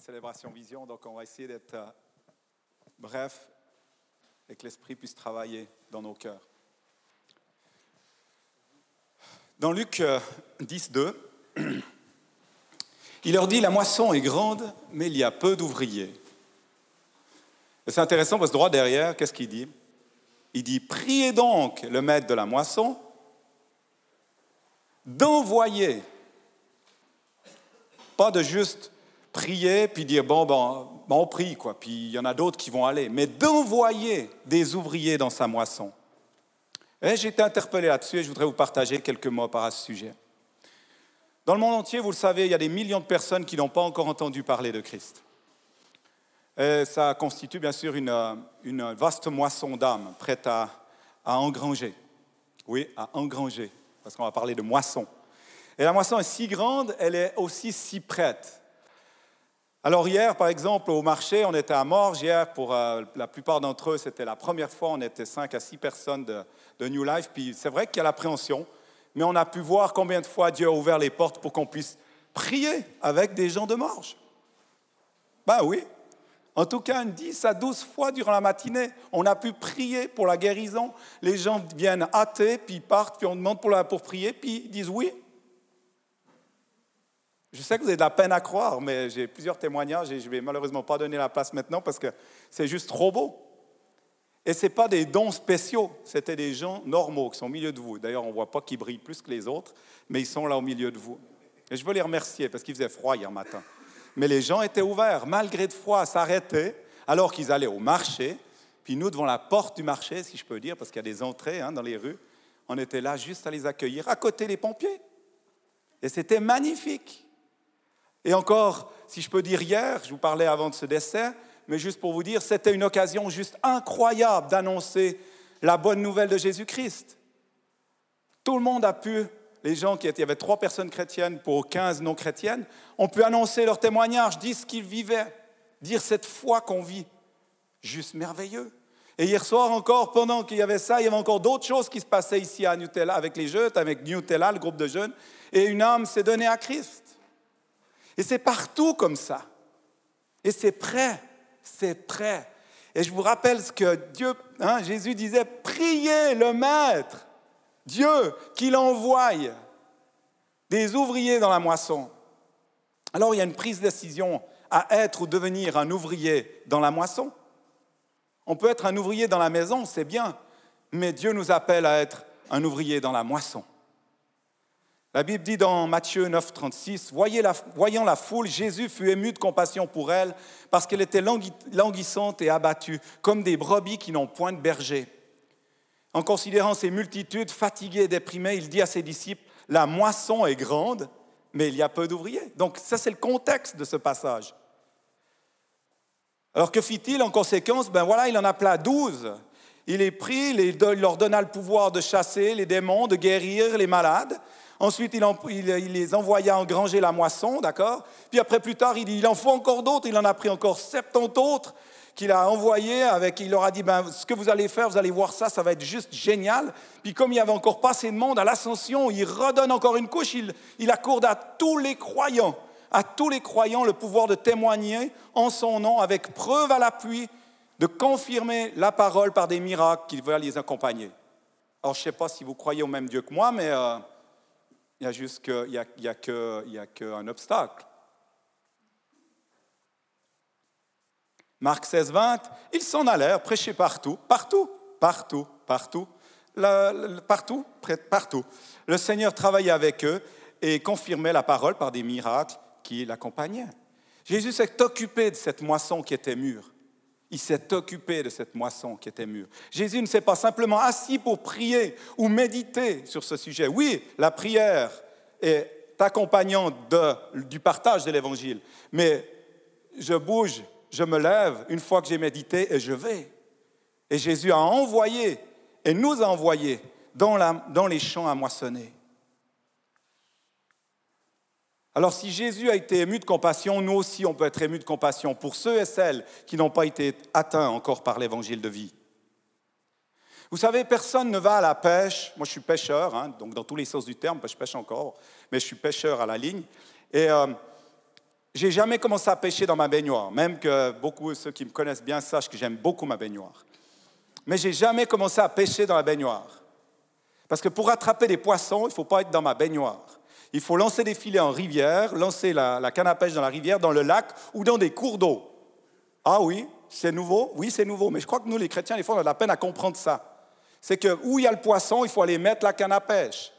célébration vision, donc on va essayer d'être euh, bref et que l'Esprit puisse travailler dans nos cœurs. Dans Luc 10, euh, 2, il leur dit, la moisson est grande, mais il y a peu d'ouvriers. Et c'est intéressant parce que droit derrière, qu'est-ce qu'il dit? Il dit, priez donc le maître de la moisson d'envoyer, pas de juste prier puis dire, bon, bon, bon on prie, quoi, puis il y en a d'autres qui vont aller, mais d'envoyer des ouvriers dans sa moisson. Et j'ai été interpellé là-dessus et je voudrais vous partager quelques mots par ce sujet. Dans le monde entier, vous le savez, il y a des millions de personnes qui n'ont pas encore entendu parler de Christ. Et ça constitue bien sûr une, une vaste moisson d'âmes prête à, à engranger. Oui, à engranger, parce qu'on va parler de moisson. Et la moisson est si grande, elle est aussi si prête. Alors hier, par exemple, au marché, on était à Morges. Hier, pour euh, la plupart d'entre eux, c'était la première fois. On était 5 à 6 personnes de, New Life. Puis c'est vrai qu'il y a l'appréhension mais on a pu voir combien de fois Dieu a ouvert les portes pour qu'on puisse prier avec des gens de marge. Ben oui. En tout cas, 10 à 12 fois durant la matinée, on a pu prier pour la guérison. Les gens viennent hâter, puis partent, puis on demande pour, pour prier, puis ils disent oui. Je sais que vous avez de la peine à croire, mais j'ai plusieurs témoignages et je ne vais malheureusement pas donner la place maintenant parce que c'est juste trop beau. Et ce n'est pas des dons spéciaux, c'était des gens normaux qui sont au milieu de vous. D'ailleurs, on ne voit pas qu'ils brillent plus que les autres, mais ils sont là au milieu de vous. Et je veux les remercier parce qu'il faisait froid hier matin. Mais les gens étaient ouverts, malgré le froid, s'arrêtaient alors qu'ils allaient au marché. Puis nous, devant la porte du marché, si je peux dire, parce qu'il y a des entrées hein, dans les rues, on était là juste à les accueillir, à côté des pompiers. Et c'était magnifique. Et encore, si je peux dire hier, je vous parlais avant de ce décès, mais juste pour vous dire, c'était une occasion juste incroyable d'annoncer la bonne nouvelle de Jésus-Christ. Tout le monde a pu, les gens qui étaient, il y avait trois personnes chrétiennes pour 15 non chrétiennes, ont pu annoncer leur témoignage, dire ce qu'ils vivaient, dire cette foi qu'on vit. Juste merveilleux. Et hier soir encore, pendant qu'il y avait ça, il y avait encore d'autres choses qui se passaient ici à Nutella, avec les jeunes, avec Nutella, le groupe de jeunes, et une âme s'est donnée à Christ. Et c'est partout comme ça. Et c'est prêt c'est prêt. Et je vous rappelle ce que Dieu, hein, Jésus disait, priez le Maître, Dieu, qu'il envoie des ouvriers dans la moisson. Alors il y a une prise de décision à être ou devenir un ouvrier dans la moisson. On peut être un ouvrier dans la maison, c'est bien, mais Dieu nous appelle à être un ouvrier dans la moisson. La Bible dit dans Matthieu 9, 36, Voyant la foule, Jésus fut ému de compassion pour elle, parce qu'elle était languissante et abattue, comme des brebis qui n'ont point de berger. En considérant ces multitudes fatiguées et déprimées, il dit à ses disciples, La moisson est grande, mais il y a peu d'ouvriers. Donc ça, c'est le contexte de ce passage. Alors que fit-il en conséquence? Ben voilà, il en appela douze. Il est pris, il leur donna le pouvoir de chasser les démons, de guérir les malades. Ensuite, il, les envoya engranger la moisson, d'accord Puis après, plus tard, il, en faut encore d'autres. Il en a pris encore 70 autres qu'il a envoyés avec, il leur a dit, ben, ce que vous allez faire, vous allez voir ça, ça va être juste génial. Puis comme il n'y avait encore pas assez de monde à l'ascension, il redonne encore une couche, il, il accorde à tous les croyants, à tous les croyants le pouvoir de témoigner en son nom avec preuve à l'appui, de confirmer la parole par des miracles qui va les accompagner. Alors je ne sais pas si vous croyez au même Dieu que moi, mais... Euh, il y a juste que, il y a, y qu'un obstacle. Marc 16, 20, ils s'en allèrent prêcher partout, partout, partout, partout, partout, partout. Le Seigneur travaillait avec eux et confirmait la parole par des miracles qui l'accompagnaient. Jésus s'est occupé de cette moisson qui était mûre il s'est occupé de cette moisson qui était mûre. Jésus ne s'est pas simplement assis pour prier ou méditer sur ce sujet. Oui, la prière est accompagnante du partage de l'Évangile, mais je bouge, je me lève une fois que j'ai médité et je vais. Et Jésus a envoyé et nous a envoyés dans, dans les champs à moissonner. Alors si Jésus a été ému de compassion, nous aussi on peut être ému de compassion pour ceux et celles qui n'ont pas été atteints encore par l'évangile de vie. Vous savez, personne ne va à la pêche. Moi, je suis pêcheur, hein, donc dans tous les sens du terme, je pêche encore, mais je suis pêcheur à la ligne. Et euh, J'ai jamais commencé à pêcher dans ma baignoire, même que beaucoup de ceux qui me connaissent bien sachent que j'aime beaucoup ma baignoire. Mais j'ai jamais commencé à pêcher dans la baignoire. Parce que pour attraper des poissons, il ne faut pas être dans ma baignoire. Il faut lancer des filets en rivière, lancer la, canne à pêche dans la rivière, dans le lac ou dans des cours d'eau. Ah oui, c'est nouveau? Oui, c'est nouveau. Mais je crois que nous, les chrétiens, des fois, on a de la peine à comprendre ça. C'est que où il y a le poisson, il faut aller mettre la canne à pêche.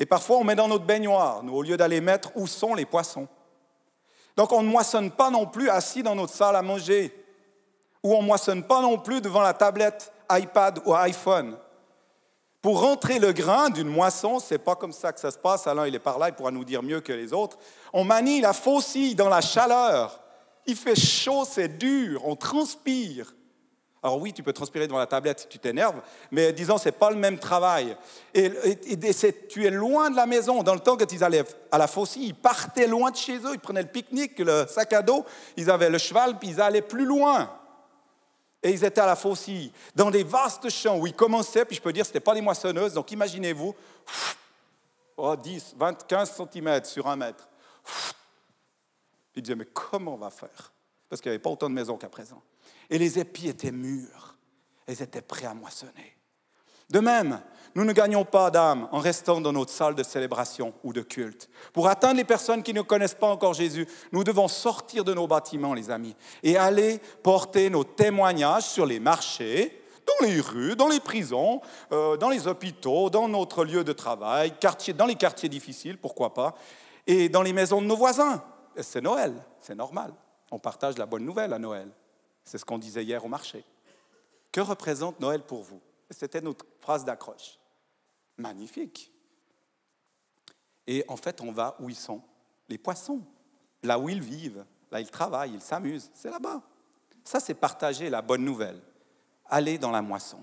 Et parfois, on met dans notre baignoire, au lieu d'aller mettre où sont les poissons. Donc, on ne moissonne pas non plus assis dans notre salle à manger, ou on ne moissonne pas non plus devant la tablette iPad ou iPhone. Pour rentrer le grain d'une moisson, c'est pas comme ça que ça se passe. Alain, il est par là, il pourra nous dire mieux que les autres. On manie la faucille dans la chaleur. Il fait chaud, c'est dur, on transpire. Alors oui, tu peux transpirer devant la tablette si tu t'énerves, mais disons, ce n'est pas le même travail. Et, tu es loin de la maison. Dans le temps, quand ils allaient à la faucille, ils partaient loin de chez eux, ils prenaient le pique-nique, le sac à dos, ils avaient le cheval, puis ils allaient plus loin. Et ils étaient à la faucille, dans des vastes champs où ils commençaient, puis je peux dire, ce n'était pas des moissonneuses, donc imaginez-vous, oh, 10, 20, 15 cm sur un mètre. Ils disaient, mais comment on va faire? Parce qu'il n'y avait pas autant de maisons qu'à présent. Et les épis étaient mûrs, ils étaient prêts à moissonner. De même, nous ne gagnons pas d'âme en restant dans notre salle de célébration ou de culte. Pour atteindre les personnes qui ne connaissent pas encore Jésus, nous devons sortir de nos bâtiments, les amis, et aller porter nos témoignages sur les marchés, dans les rues, dans les prisons, euh, dans les hôpitaux, dans notre lieu de travail, dans les quartiers difficiles, pourquoi pas, et dans les maisons de nos voisins. C'est Noël, c'est normal. On partage la bonne nouvelle à Noël. C'est ce qu'on disait hier au marché. Que représente Noël pour vous? C'était notre phrase d'accroche. Magnifique. Et en fait, on va où ils sont. Les poissons, là où ils vivent, là ils travaillent, ils s'amusent, c'est là-bas. Ça, c'est partager la bonne nouvelle. Aller dans la moisson.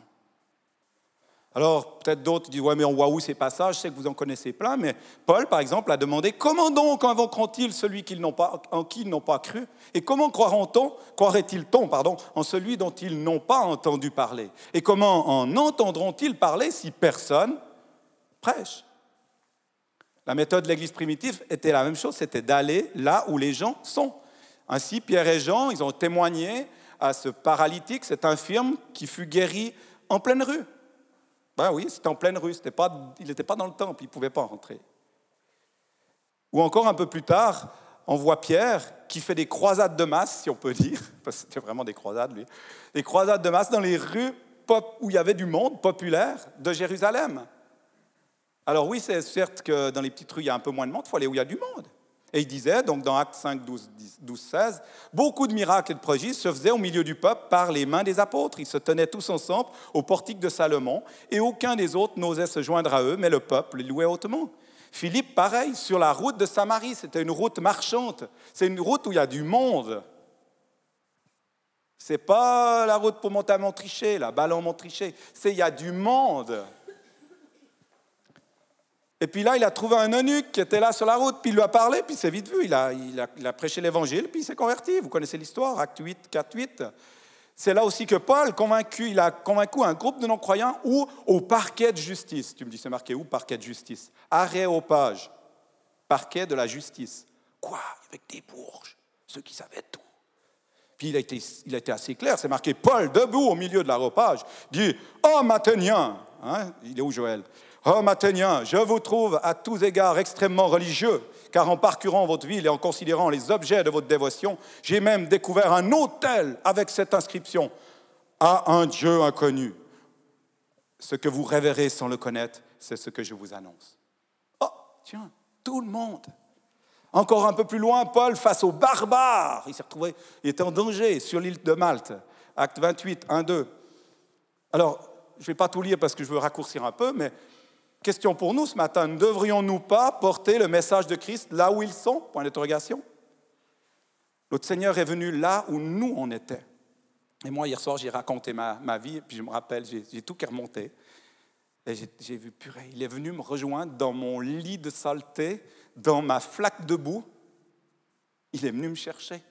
Alors, peut-être d'autres disent, ouais, mais on voit où ces passages, je sais que vous en connaissez plein, mais Paul, par exemple, a demandé, comment donc invoqueront-ils celui en qui ils n'ont pas cru? Et comment croiront-on, croiraient-ils-on, en celui dont ils n'ont pas entendu parler? Et comment en entendront-ils parler si personne La méthode de l'Église primitive était la même chose, c'était d'aller là où les gens sont. Ainsi, Pierre et Jean, ils ont témoigné à ce paralytique, cet infirme qui fut guéri en pleine rue. Ben oui, c'était en pleine rue, pas, il n'était pas dans le temple, il ne pouvait pas rentrer. Ou encore un peu plus tard, on voit Pierre qui fait des croisades de masse, si on peut dire, parce que c'était vraiment des croisades, lui, des croisades de masse dans les rues où il y avait du monde populaire de Jérusalem. Alors oui, c'est certes que dans les petites rues, il y a un peu moins de monde, il faut aller où il y a du monde. Et il disait, donc dans Actes 5, 12, 12, 16, beaucoup de miracles et de prodiges se faisaient au milieu du peuple par les mains des apôtres. Ils se tenaient tous ensemble au portique de Salomon, et aucun des autres n'osait se joindre à eux, mais le peuple les louait hautement. Philippe, pareil, sur la route de Samarie, c'était une route marchande. C'est une route où il y a du monde. C'est pas la route pour monter à Montricher, la ballon Montricher. C'est il y a du monde. Et puis là, il a trouvé un eunuque qui était là sur la route, puis il lui a parlé, puis c'est vite vu. Il a, prêché l'évangile, puis il s'est converti. Vous connaissez l'histoire, acte 8, 4, 8. C'est là aussi que Paul, convaincu, il a convaincu un groupe de non-croyants ou au parquet de justice. Tu me dis, c'est marqué où Parquet de justice? Aréopage, parquet de la justice. Quoi? Avec des bourges, ceux qui savaient tout. Puis il a été, assez clair, c'est marqué Paul, debout au milieu de l'aréopage, dit Oh, Mathénien hein, Il est où Joël? Hommes athéniens, je vous trouve à tous égards extrêmement religieux, car en parcourant votre ville et en considérant les objets de votre dévotion, j'ai même découvert un autel avec cette inscription à un Dieu inconnu. Ce que vous révérez sans le connaître, c'est ce que je vous annonce. Oh, tiens, tout le monde. Encore un peu plus loin, Paul, face aux barbares, il s'est retrouvé, il était en danger sur l'île de Malte. Acte 28, 1, 2. Alors, je ne vais pas tout lire parce que je veux raccourcir un peu, mais Question pour nous ce matin, ne devrions-nous pas porter le message de Christ là où ils sont? Point d'interrogation. Notre Seigneur est venu là où nous on était. Et moi, hier soir, j'ai raconté ma, ma, vie, et puis je me rappelle, j'ai tout qui remonté. Et j'ai vu, purée, il est venu me rejoindre dans mon lit de saleté, dans ma flaque de boue. Il est venu me chercher.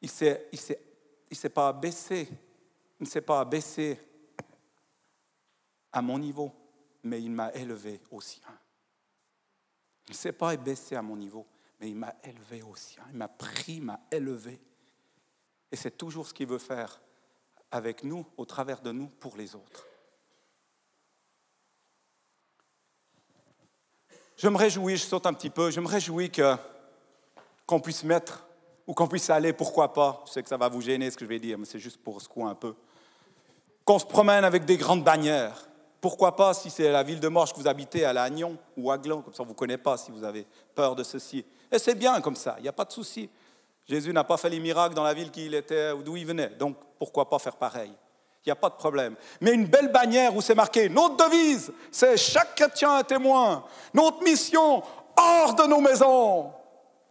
Il ne s'est pas abaissé. Il ne s'est pas abaissé à mon niveau, mais il m'a élevé au sien. Il ne sait pas baisser à mon niveau, mais il m'a élevé au sien. Il m'a pris, m'a élevé. Et c'est toujours ce qu'il veut faire avec nous, au travers de nous, pour les autres. Je me réjouis, je saute un petit peu, je me réjouis que, qu'on puisse mettre, ou qu'on puisse aller, pourquoi pas, je sais que ça va vous gêner ce que je vais dire, mais c'est juste pour secouer un peu, qu'on se promène avec des grandes bannières. Pourquoi pas, si c'est la ville de Morges que vous habitez, à Lannion ou à Gland, comme ça on ne vous connaît pas si vous avez peur de ceci. Et c'est bien comme ça, il n'y a pas de souci. Jésus n'a pas fait les miracles dans la ville qu'il était, d'où il venait, donc pourquoi pas faire pareil? Il n'y a pas de problème. Mais une belle bannière où c'est marqué, notre devise, c'est chaque chrétien un témoin. Notre mission, hors de nos maisons.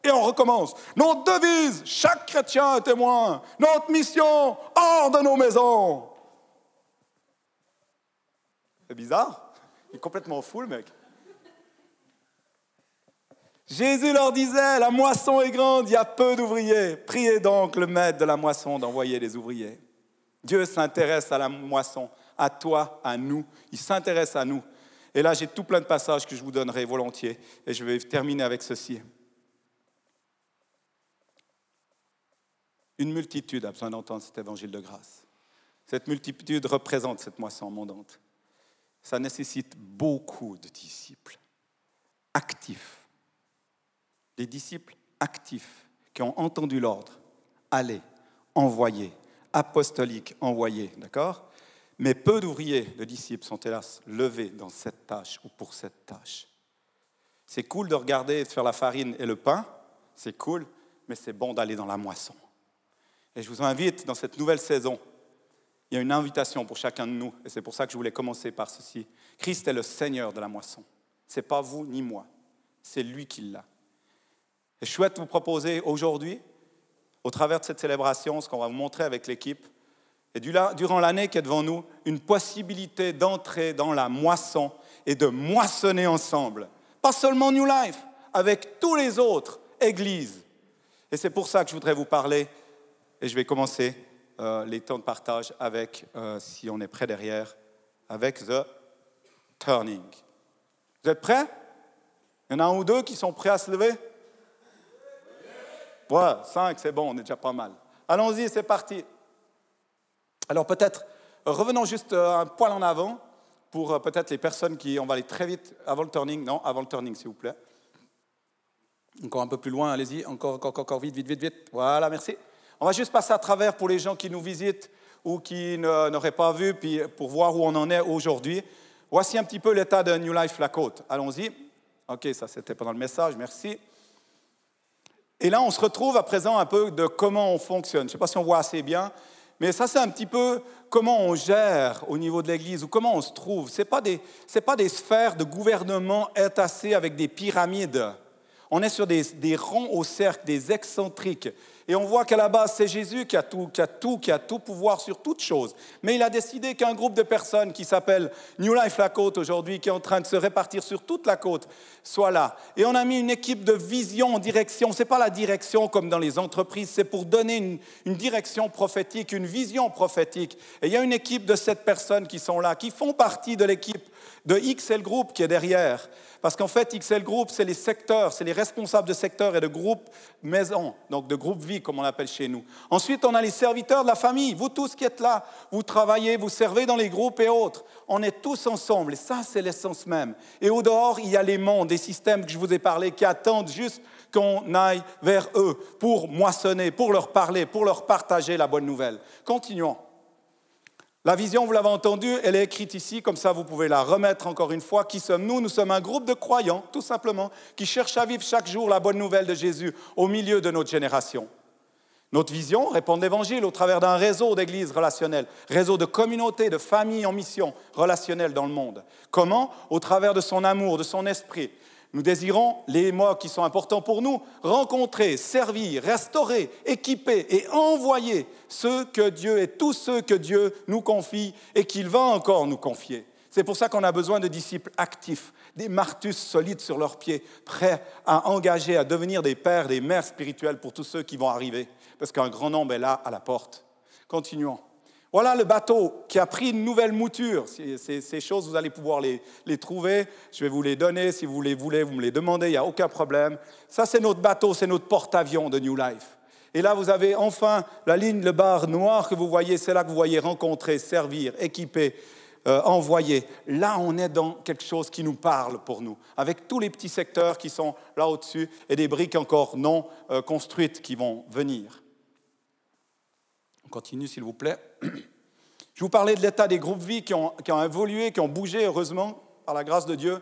Et on recommence. Notre devise, chaque chrétien un témoin. Notre mission, hors de nos maisons. C'est bizarre. Il est complètement fou, le mec. Jésus leur disait, la moisson est grande, il y a peu d'ouvriers. Priez donc le maître de la moisson d'envoyer des ouvriers. Dieu s'intéresse à la moisson, à toi, à nous. Il s'intéresse à nous. Et là, j'ai tout plein de passages que je vous donnerai volontiers. Et je vais terminer avec ceci. Une multitude a besoin d'entendre cet évangile de grâce. Cette multitude représente cette moisson abondante. Ça nécessite beaucoup de disciples actifs. Les disciples actifs qui ont entendu l'ordre. Allez, envoyez, apostolique envoyé, d'accord? Mais peu d'ouvriers, de disciples sont hélas levés dans cette tâche ou pour cette tâche. C'est cool de regarder et de faire la farine et le pain, c'est cool, mais c'est bon d'aller dans la moisson. Et je vous invite dans cette nouvelle saison, il y a une invitation pour chacun de nous, et c'est pour ça que je voulais commencer par ceci. Christ est le Seigneur de la moisson. Ce n'est pas vous ni moi, c'est lui qui l'a. Et je souhaite vous proposer aujourd'hui au travers de cette célébration, ce qu'on va vous montrer avec l'équipe, et durant l'année qui est devant nous, une possibilité d'entrer dans la moisson et de moissonner ensemble. Pas seulement New Life, avec tous les autres églises. Et c'est pour ça que je voudrais vous parler, et je vais commencer euh, les temps de partage avec, euh, si on est prêt derrière, avec The Turning. Vous êtes prêts? Il y en a un ou deux qui sont prêts à se lever? Voilà, cinq, c'est bon, on est déjà pas mal. Allons-y, c'est parti. Alors peut-être, revenons juste euh, un poil en avant pour peut-être les personnes qui, on va aller très vite avant le turning, non, avant le turning s'il vous plaît. Encore un peu plus loin, allez-y, encore, encore, encore, vite, vite, vite, vite. Voilà, merci. On va juste passer à travers pour les gens qui nous visitent ou qui n'auraient pas vu, puis pour voir où on en est aujourd'hui. Voici un petit peu l'état de New Life La Côte. Allons-y. OK, ça c'était pendant le message, merci. Et là, on se retrouve à présent un peu de comment on fonctionne. Je ne sais pas si on voit assez bien, mais ça, c'est un petit peu comment on gère au niveau de l'Église ou comment on se trouve. Ce n'est pas, des, pas des sphères de gouvernement entassées avec des pyramides. On est sur des ronds au cercle, des excentriques. Et on voit qu'à la base, c'est Jésus qui a tout, qui a tout, qui a tout pouvoir sur toute chose. Mais il a décidé qu'un groupe de personnes qui s'appelle New Life La Côte aujourd'hui, qui est en train de se répartir sur toute la côte, soit là. Et on a mis une équipe de vision en direction. Ce n'est pas la direction comme dans les entreprises, c'est pour donner une, une, direction prophétique, une vision prophétique. Et il y a une équipe de sept personnes qui sont là, qui font partie de l'équipe de XL Group qui est derrière. Parce qu'en fait, XL Group, c'est les secteurs, c'est les responsables de secteurs et de groupes maison, donc de groupes vie, comme on l'appelle chez nous. Ensuite, on a les serviteurs de la famille. Vous tous qui êtes là, vous travaillez, vous servez dans les groupes et autres. On est tous ensemble. Et ça, c'est l'essence même. Et au dehors, il y a les mondes, des systèmes que je vous ai parlé, qui attendent juste qu'on aille vers eux pour moissonner, pour leur parler, pour leur partager la bonne nouvelle. Continuons. La vision, vous l'avez entendu, elle est écrite ici, comme ça vous pouvez la remettre encore une fois. Qui sommes-nous? Nous sommes un groupe de croyants, tout simplement, qui cherchent à vivre chaque jour la bonne nouvelle de Jésus au milieu de notre génération. Notre vision, répondre l'Évangile au travers d'un réseau d'églises relationnelles, réseau de communautés, de familles en mission relationnelle dans le monde. Comment Au travers de son amour, de son esprit, nous désirons, les mots qui sont importants pour nous, rencontrer, servir, restaurer, équiper et envoyer ceux que Dieu et tous ceux que Dieu nous confie et qu'il va encore nous confier. C'est pour ça qu'on a besoin de disciples actifs, des martus solides sur leurs pieds, prêts à engager, à devenir des pères, des mères spirituelles pour tous ceux qui vont arriver, parce qu'un grand nombre est là à la porte. Continuons. Voilà le bateau qui a pris une nouvelle mouture. Ces, choses, vous allez pouvoir les, trouver. Je vais vous les donner. Si vous les voulez, vous me les demandez. Il n'y a aucun problème. Ça, c'est notre bateau, c'est notre porte-avions de New Life. Et là, vous avez enfin la ligne, le bar noir que vous voyez. C'est là que vous voyez rencontrer, servir, équiper, euh, envoyer. Là, on est dans quelque chose qui nous parle pour nous, avec tous les petits secteurs qui sont là au-dessus et des briques encore non euh, construites qui vont venir continue, s'il vous plaît. Je vous parlais de l'état des groupes vie qui ont, qui ont évolué, qui ont bougé, heureusement, par la grâce de Dieu.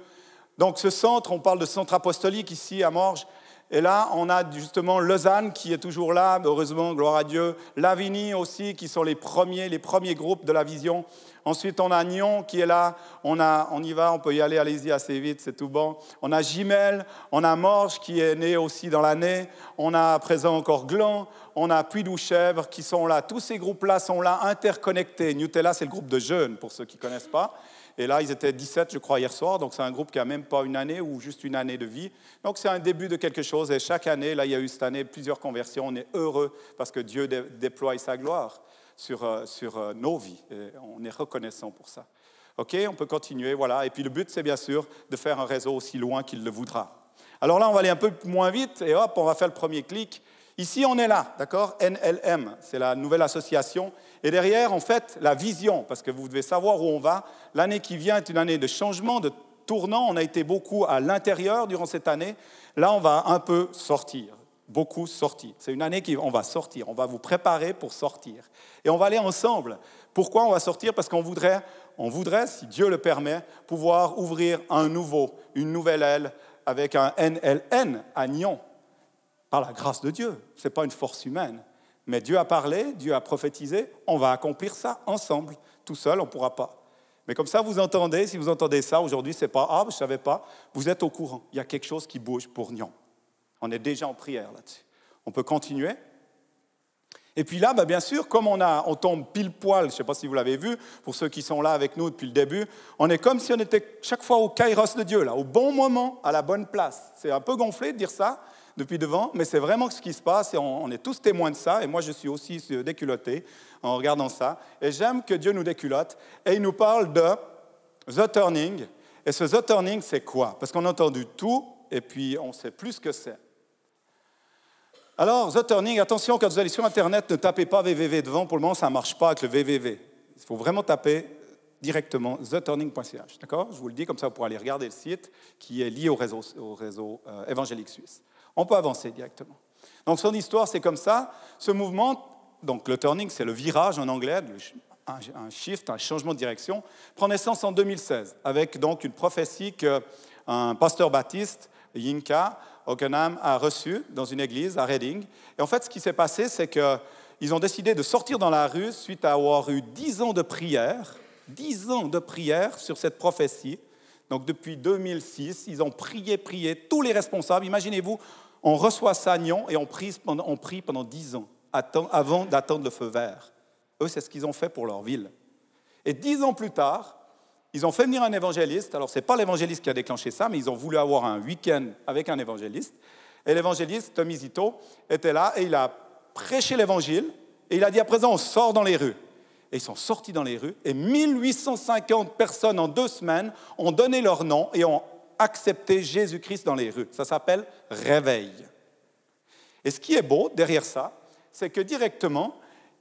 Donc, ce centre, on parle de centre apostolique ici à Morges, et là, on a justement Lausanne qui est toujours là, heureusement, gloire à Dieu. Lavigny aussi, qui sont les premiers, les premiers groupes de la vision. Ensuite, on a Nyon qui est là. On, a, on y va, on peut y aller, allez-y assez vite, c'est tout bon. On a Gimel, on a Morges qui est né aussi dans l'année. On a à présent encore Gland, on a Puy-Douchèvre qui sont là. Tous ces groupes-là sont là, interconnectés. Nutella, c'est le groupe de jeunes, pour ceux qui ne connaissent pas. Et là, ils étaient 17, je crois, hier soir. Donc, c'est un groupe qui n'a même pas une année ou juste une année de vie. Donc, c'est un début de quelque chose. Et chaque année, là, il y a eu cette année plusieurs conversions. On est heureux parce que Dieu déploie sa gloire sur, euh, sur euh, nos vies. On est reconnaissant pour ça. OK, on peut continuer. Voilà. Et puis, le but, c'est bien sûr de faire un réseau aussi loin qu'il le voudra. Alors là, on va aller un peu moins vite et hop, on va faire le premier clic. Ici, on est là, d'accord? NLM, c'est la nouvelle association. Et derrière, en fait, la vision, parce que vous devez savoir où on va. L'année qui vient est une année de changement, de tournant. On a été beaucoup à l'intérieur durant cette année. Là, on va un peu sortir, beaucoup sortir. C'est une année qui on va sortir. On va vous préparer pour sortir. Et on va aller ensemble. Pourquoi on va sortir? Parce qu'on voudrait, on voudrait, si Dieu le permet, pouvoir ouvrir un nouveau, une nouvelle aile avec un NLN à Nyon par la grâce de Dieu. Ce n'est pas une force humaine. Mais Dieu a parlé, Dieu a prophétisé, on va accomplir ça ensemble. Tout seul, on ne pourra pas. Mais comme ça, vous entendez, si vous entendez ça aujourd'hui, c'est pas ah, je ne savais pas, vous êtes au courant. Il y a quelque chose qui bouge pour Nyon. On est déjà en prière là-dessus. On peut continuer. Et puis là, bah, bien sûr, comme on, a, on tombe pile poil, je ne sais pas si vous l'avez vu, pour ceux qui sont là avec nous depuis le début, on est comme si on était chaque fois au kairos de Dieu, là, au bon moment, à la bonne place. C'est un peu gonflé de dire ça, depuis devant, mais c'est vraiment ce qui se passe et on, est tous témoins de ça. Et moi, je suis aussi déculotté en regardant ça. Et j'aime que Dieu nous déculotte. Et il nous parle de The Turning. Et ce The Turning, c'est quoi? Parce qu'on a entendu tout et puis on sait plus ce que c'est. Alors, The Turning, attention, quand vous allez sur Internet, ne tapez pas www devant. Pour le moment, ça ne marche pas avec le www. Il faut vraiment taper directement theturning.ch. D'accord? Je vous le dis, comme ça vous pourrez aller regarder le site qui est lié au réseau, au euh, évangélique suisse. On peut avancer directement. Donc son histoire, c'est comme ça. Ce mouvement, donc le turning, c'est le virage en anglais, un, shift, un changement de direction, prend naissance en 2016 avec donc une prophétie qu'un pasteur baptiste, Yinka Okenham, a reçue dans une église à Reading. Et en fait, ce qui s'est passé, c'est qu'ils ont décidé de sortir dans la rue suite à avoir eu dix ans de prière, dix ans de prière sur cette prophétie. Donc depuis 2006, ils ont prié, prié, tous les responsables. Imaginez-vous, on reçoit Sagnon et on prie pendant, on prie pendant 10 ans avant d'attendre le feu vert. Eux, c'est ce qu'ils ont fait pour leur ville. Et dix ans plus tard, ils ont fait venir un évangéliste. Alors, ce n'est pas l'évangéliste qui a déclenché ça, mais ils ont voulu avoir un week-end avec un évangéliste. Et l'évangéliste, Tommy Zito, était là et il a prêché l'évangile. Et il a dit à présent, on sort dans les rues. Et ils sont sortis dans les rues. Et 1850 personnes en deux semaines ont donné leur nom et ont accepté Jésus-Christ dans les rues. Ça s'appelle réveil. Et ce qui est beau derrière ça, c'est que directement,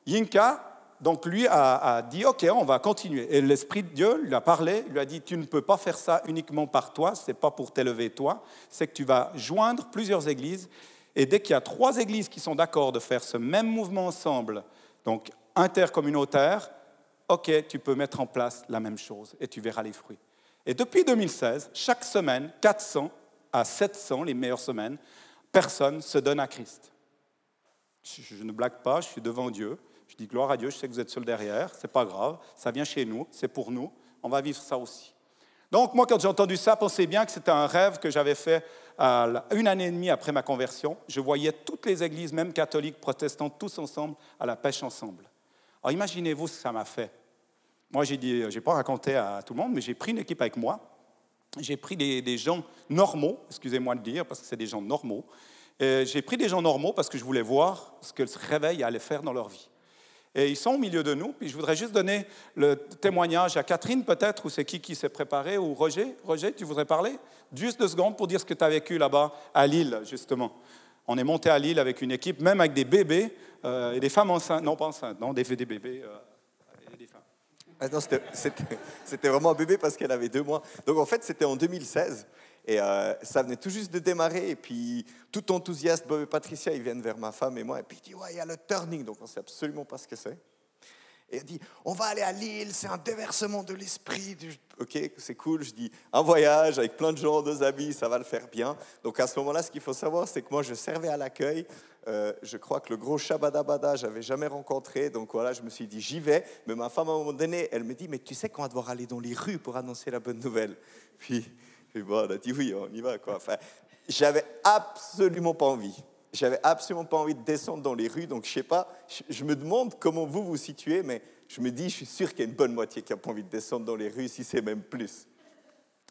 Yinka, donc lui, a, dit, OK, on va continuer. Et l'Esprit de Dieu lui a parlé, lui a dit, tu ne peux pas faire ça uniquement par toi, ce n'est pas pour t'élever toi, c'est que tu vas joindre plusieurs églises. Et dès qu'il y a trois églises qui sont d'accord de faire ce même mouvement ensemble, donc intercommunautaire, OK, tu peux mettre en place la même chose et tu verras les fruits. Et depuis 2016, chaque semaine, 400 à 700, les meilleures semaines, personnes se donnent à Christ. Je ne blague pas, je suis devant Dieu. Je dis gloire à Dieu, je sais que vous êtes seul derrière, c'est pas grave, ça vient chez nous, c'est pour nous, on va vivre ça aussi. Donc moi, quand j'ai entendu ça, pensez bien que c'était un rêve que j'avais fait une année et demie après ma conversion. Je voyais toutes les églises, même catholiques, protestantes, tous ensemble, à la pêche ensemble. Alors imaginez-vous ce que ça m'a fait. Moi, j'ai dit, j'ai pas raconté à tout le monde, mais j'ai pris une équipe avec moi. J'ai pris des, gens normaux, excusez-moi de dire, parce que c'est des gens normaux. J'ai pris des gens normaux parce que je voulais voir ce que ce réveil allait faire dans leur vie. Et ils sont au milieu de nous. Puis je voudrais juste donner le témoignage à Catherine, peut-être, ou c'est qui qui s'est préparé, ou Roger. Roger, tu voudrais parler? Juste deux secondes pour dire ce que tu as vécu là-bas, à Lille, justement. On est monté à Lille avec une équipe, même avec des bébés euh, et des femmes enceintes. Non, pas enceintes, non, des, des bébés. Euh. Ah non, c'était vraiment un bébé parce qu'elle avait deux mois. Donc en fait, c'était en 2016. Et euh, ça venait tout juste de démarrer. Et puis, tout enthousiaste, Bob et Patricia, ils viennent vers ma femme et moi. Et puis, ils disent Ouais, il y a le turning. Donc, on ne sait absolument pas ce que c'est. Et elle dit, on va aller à Lille, c'est un déversement de l'esprit. Ok, c'est cool. Je dis, un voyage avec plein de gens, deux amis, ça va le faire bien. Donc à ce moment-là, ce qu'il faut savoir, c'est que moi, je servais à l'accueil. Euh, je crois que le gros Shabadabada, j'avais jamais rencontré. Donc voilà, je me suis dit, j'y vais. Mais ma femme, à un moment donné, elle me dit, mais tu sais qu'on va devoir aller dans les rues pour annoncer la bonne nouvelle. Puis, puis bon, a dit, oui, on y va. Quoi. Enfin, j'avais absolument pas envie j'avais absolument pas envie de descendre dans les rues, donc je sais pas, je me demande comment vous vous situez, mais je me dis, je suis sûr qu'il y a une bonne moitié qui n'a pas envie de descendre dans les rues, si c'est même plus.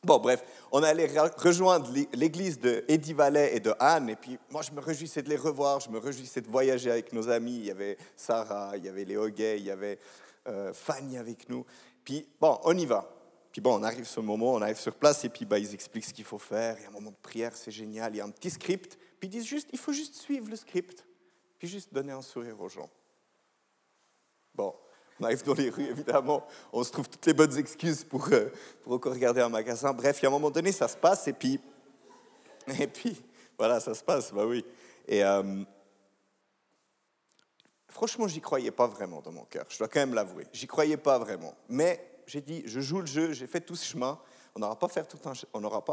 Bon, bref, on allait rejoindre l'église de Eddie et de Anne, et puis moi je me réjouissais de les revoir, je me réjouissais de voyager avec nos amis. Il y avait Sarah, il y avait Léo Gay, il y avait euh, Fanny avec nous. Puis bon, on y va. Puis bon, on arrive le moment, on arrive sur place, et puis bah, ils expliquent ce qu'il faut faire. Il y a un moment de prière, c'est génial. Il y a un petit script. Puis ils disent juste, il faut juste suivre le script, puis juste donner un sourire aux gens. Bon, on arrive dans les rues, évidemment, on se trouve toutes les bonnes excuses pour, euh, pour encore regarder un magasin. Bref, il y a un moment donné, ça se passe, et puis, et puis voilà, ça se passe, bah oui. Et euh, franchement, j'y croyais pas vraiment dans mon cœur, je dois quand même l'avouer. J'y croyais pas vraiment. Mais j'ai dit, je joue le jeu, j'ai fait tout ce chemin, on n'aura pas,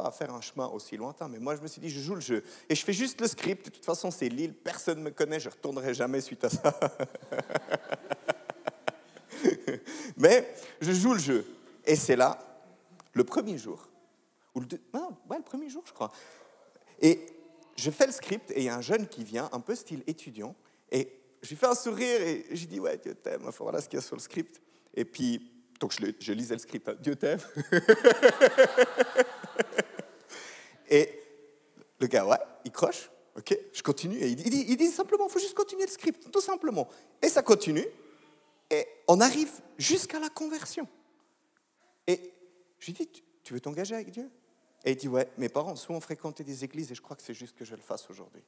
pas à faire un chemin aussi lointain. Mais moi, je me suis dit, je joue le jeu. Et je fais juste le script. De toute façon, c'est Lille, personne ne me connaît, je ne retournerai jamais suite à ça. Mais je joue le jeu. Et c'est là, le premier jour. Ou le, non, ouais, le premier jour, je crois. Et je fais le script et il y a un jeune qui vient, un peu style étudiant, et je lui fais un sourire et je dis Ouais, Dieu t'aime, voilà ce qu'il y a sur le script. Et puis donc je, lisais le script, hein. Dieu t'aime. et le gars, ouais, il croche, ok, je continue. Et il dit, il dit, simplement, il faut juste continuer le script, tout simplement. Et ça continue, et on arrive jusqu'à la conversion. Et je lui dis, tu veux t'engager avec Dieu? Et il dit, ouais, mes parents souvent fréquenté des églises et je crois que c'est juste que je le fasse aujourd'hui.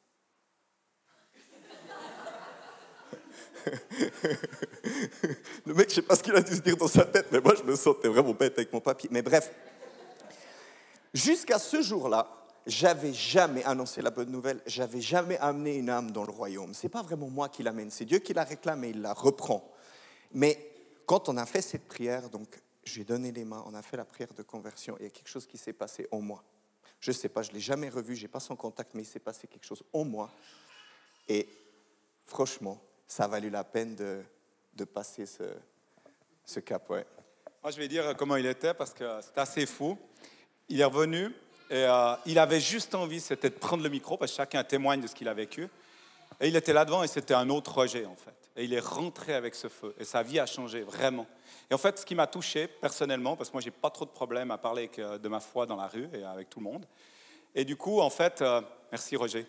le mec, je sais pas ce qu'il a dû se dire dans sa tête, mais moi, je me sentais vraiment bête avec mon papier. Mais bref, jusqu'à ce jour-là, j'avais jamais annoncé la bonne nouvelle, j'avais jamais amené une âme dans le royaume. C'est pas vraiment moi qui l'amène, c'est Dieu qui la réclame et il la reprend. Mais quand on a fait cette prière, donc j'ai donné les mains, on a fait la prière de conversion, il y a quelque chose qui s'est passé en moi. Je ne sais pas, je l'ai jamais revu, j'ai pas son contact, mais il s'est passé quelque chose en moi. Et franchement, ça a valu la peine de, passer ce, ce cap. Ouais. Moi, je vais dire comment il était parce que c'est assez fou. Il est revenu et euh, il avait juste envie, c'était de prendre le micro parce que chacun témoigne de ce qu'il a vécu. Et il était là devant et c'était un autre rejet en fait. Et il est rentré avec ce feu et sa vie a changé vraiment. Et en fait, ce qui m'a touché personnellement, parce que moi j'ai pas trop de problèmes à parler de ma foi dans la rue et avec tout le monde. Et du coup, en fait, euh, merci Roger.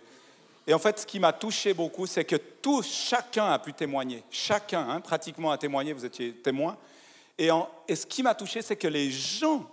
Et en fait, ce qui m'a touché beaucoup, c'est que tout, chacun a pu témoigner. Chacun, hein, pratiquement, a témoigné. Vous étiez témoin. Et, et ce qui m'a touché, c'est que les gens.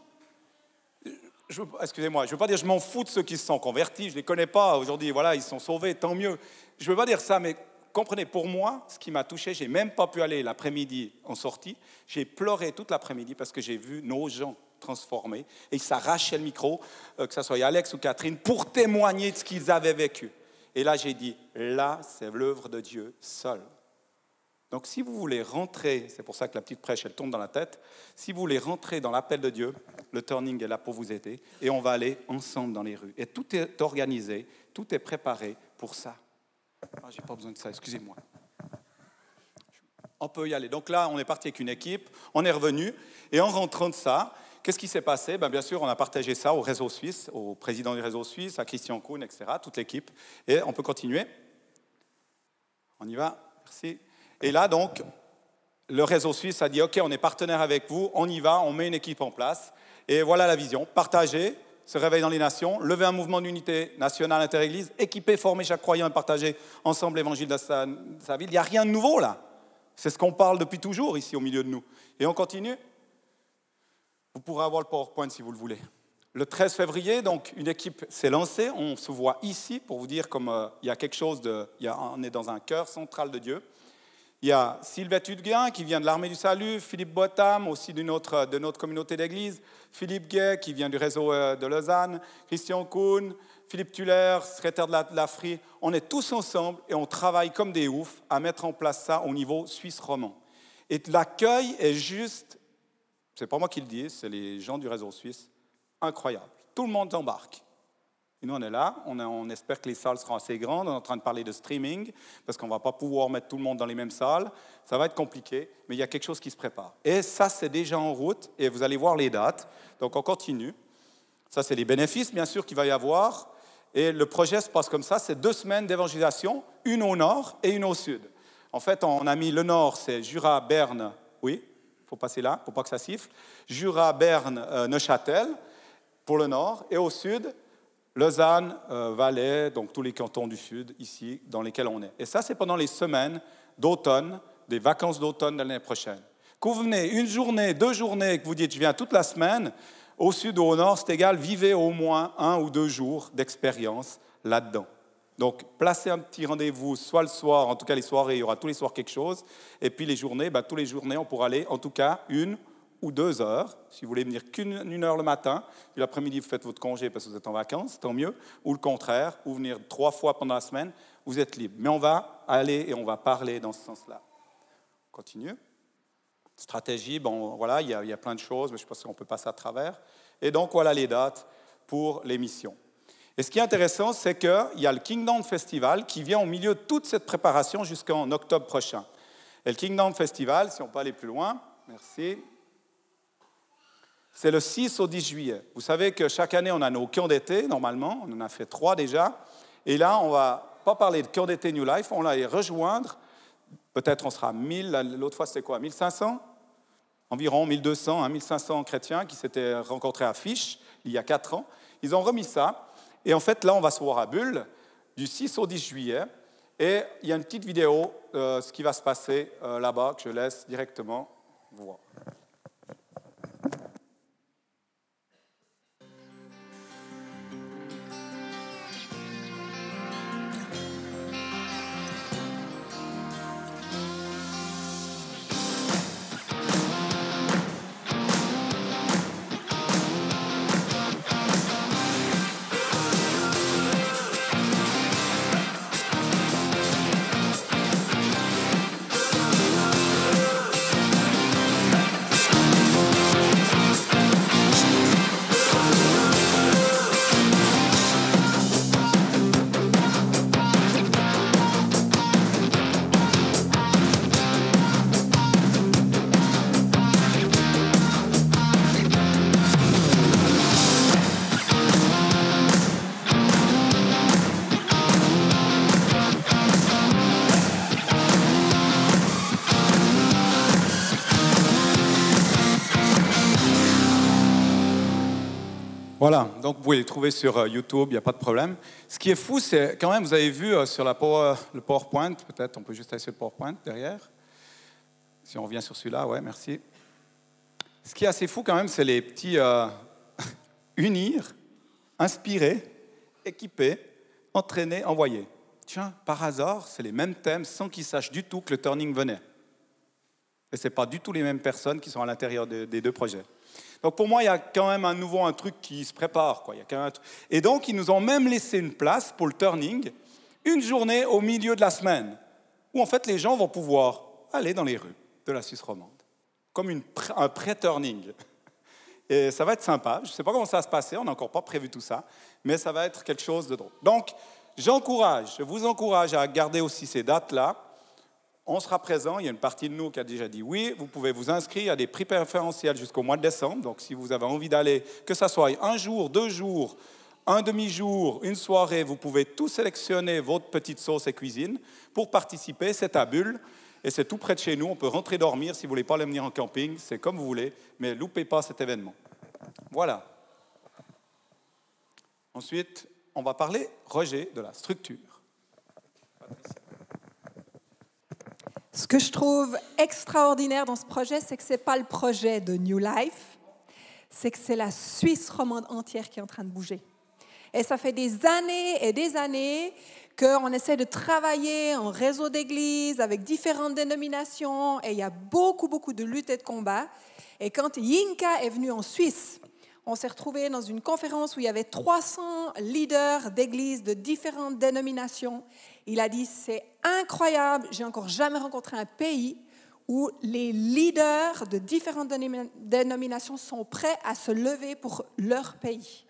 Excusez-moi, je ne veux pas dire je m'en fous de ceux qui se sont convertis. Je ne les connais pas aujourd'hui. Voilà, ils sont sauvés, tant mieux. Je ne veux pas dire ça, mais comprenez, pour moi, ce qui m'a touché, j'ai même pas pu aller l'après-midi en sortie. J'ai pleuré toute l'après-midi parce que j'ai vu nos gens transformés et ils s'arrachaient le micro, euh, que ce soit Alex ou Catherine, pour témoigner de ce qu'ils avaient vécu. Et là, j'ai dit, là, c'est l'œuvre de Dieu seul. Donc si vous voulez rentrer, c'est pour ça que la petite prêche, elle tombe dans la tête, si vous voulez rentrer dans l'appel de Dieu, le turning est là pour vous aider, et on va aller ensemble dans les rues. Et tout est organisé, tout est préparé pour ça. Ah, j'ai pas besoin de ça, excusez-moi. On peut y aller. Donc là, on est parti avec une équipe, on est revenu, et en rentrant de ça, Qu'est-ce qui s'est passé? Ben, Bien sûr, on a partagé ça au réseau suisse, au président du réseau suisse, à Christian Kuhn, etc., toute l'équipe. Et on peut continuer. On y va Merci. Et là, donc, le réseau suisse a dit, OK, on est partenaire avec vous, on y va, on met une équipe en place. Et voilà la vision. Partager, se réveiller dans les nations, lever un mouvement d'unité nationale inter-église, équiper, former chaque croyant et partager ensemble l'évangile de sa, ville. Il n'y a rien de nouveau là. C'est ce qu'on parle depuis toujours ici au milieu de nous. Et on continue Vous pourrez avoir le PowerPoint si vous le voulez. Le 13 février, donc, une équipe s'est lancée. On se voit ici pour vous dire comme euh, il y a quelque chose de. Y on est dans un cœur central de Dieu. Il y a Sylvette Hudguin qui vient de l'Armée du Salut, Philippe Botam aussi d'une autre, de notre communauté d'église, Philippe Gay qui vient du réseau euh, de Lausanne, Christian Kuhn, Philippe Tuller, secrétaire de la, de. On est tous ensemble et on travaille comme des oufs à mettre en place ça au niveau suisse romand. Et l'accueil est juste, c'est pas moi qui le dis, c'est les gens du réseau suisse, incroyable. Tout le monde embarque. Et nous, on est là, on, espère que les salles seront assez grandes, on est en train de parler de streaming, parce qu'on ne va pas pouvoir mettre tout le monde dans les mêmes salles, ça va être compliqué, mais il y a quelque chose qui se prépare. Et ça, c'est déjà en route, et vous allez voir les dates, donc on continue. Ça, c'est les bénéfices, bien sûr, qu'il va y avoir. Et le projet se passe comme ça, c'est deux semaines d'évangélisation, une au nord et une au sud. En fait, on a mis le nord, c'est Jura, Berne, oui, il faut passer là, pour pas que ça siffle, Jura, Berne, euh, Neuchâtel, pour le nord, et au sud, Lausanne, euh, Valais, donc tous les cantons du sud, ici, dans lesquels on est. Et ça, c'est pendant les semaines d'automne, des vacances d'automne de l'année prochaine. Que vous une journée, deux journées, que vous dites, je viens toute la semaine, au sud ou au nord, c'est égal, vivez au moins un ou deux jours d'expérience là-dedans. Donc, placez un petit rendez-vous, soit le soir, en tout cas les soirées, il y aura tous les soirs quelque chose, et puis les journées, ben, tous les journées, on pourra aller, en tout cas, une ou deux heures. Si vous voulez venir qu'une heure le matin, puis l'après-midi, vous faites votre congé parce que vous êtes en vacances, tant mieux. Ou le contraire, ou venir trois fois pendant la semaine, vous êtes libre. Mais on va aller et on va parler dans ce sens-là. Continue. Stratégie, bon, voilà, il y, a, plein de choses, mais je pense qu'on peut passer à travers. Et donc, voilà les dates pour l'émission. Et ce qui est intéressant, c'est qu'il y a le Kingdom Festival qui vient au milieu de toute cette préparation jusqu'en octobre prochain. Et le Kingdom Festival, si on peut aller plus loin, merci, c'est le 6 au 10 juillet. Vous savez que chaque année, on a nos camps d'été, normalement. On en a fait trois déjà. Et là, on va pas parler de camp d'été New Life, on va les rejoindre. Peut-être on sera 1000, l'autre fois c'était quoi? 1500 Environ 1200, 1500 chrétiens qui s'étaient rencontrés à Fiche il y a quatre ans. Ils ont remis ça. Et en fait, là, on va se voir à Bulle du 6 au 10 juillet. Et il y a une petite vidéo, euh, ce qui va se passer euh, là-bas, que je laisse directement voir. Donc vous pouvez les trouver sur euh, YouTube, il n'y a pas de problème. Ce qui est fou, c'est quand même, vous avez vu euh, sur le PowerPoint, peut-être on peut juste aller sur le PowerPoint derrière. Si on revient sur celui-là, ouais, merci. Ce qui est assez fou quand même, c'est les petits euh, unir, inspirer, équiper, entraîner, envoyer. Tiens, par hasard, c'est les mêmes thèmes sans qu'ils sachent du tout que le turning venait. Et ce pas du tout les mêmes personnes qui sont à l'intérieur des deux projets. Donc pour moi, il y a quand même un nouveau un truc qui se prépare. Quoi. Il y a quand même Et donc, ils nous ont même laissé une place pour le turning, une journée au milieu de la semaine, où en fait les gens vont pouvoir aller dans les rues de la Suisse romande, comme un pré-turning. Et ça va être sympa. Je ne sais pas comment ça va se passer, on n'a encore pas prévu tout ça, mais ça va être quelque chose de drôle. Donc, j'encourage, je vous encourage à garder aussi ces dates-là on sera présent. Il y a une partie de nous qui a déjà dit oui. Vous pouvez vous inscrire à des prix préférentiels jusqu'au mois de décembre. Donc, si vous avez envie d'aller, que ce soit un jour, deux jours, un demi-jour, une soirée, vous pouvez tout sélectionner votre petite sauce et cuisine pour participer. C'est à Bulle et c'est tout près de chez nous. On peut rentrer dormir si vous voulez pas venir en camping. C'est comme vous voulez, mais loupez pas cet événement. Voilà. Ensuite, on va parler, Roger, de la structure. Ce que je trouve extraordinaire dans ce projet, c'est que ce n'est pas le projet de New Life, c'est que c'est la Suisse romande entière qui est en train de bouger. Et ça fait des années et des années qu'on essaie de travailler en réseau d'églises avec différentes dénominations et il y a beaucoup, beaucoup de luttes et de combats. Et quand Yinka est venu en Suisse, on s'est retrouvé dans une conférence où il y avait 300 leaders d'églises de différentes dénominations. Il a dit, c'est incroyable, j'ai encore jamais rencontré un pays où les leaders de différentes dénominations sont prêts à se lever pour leur pays.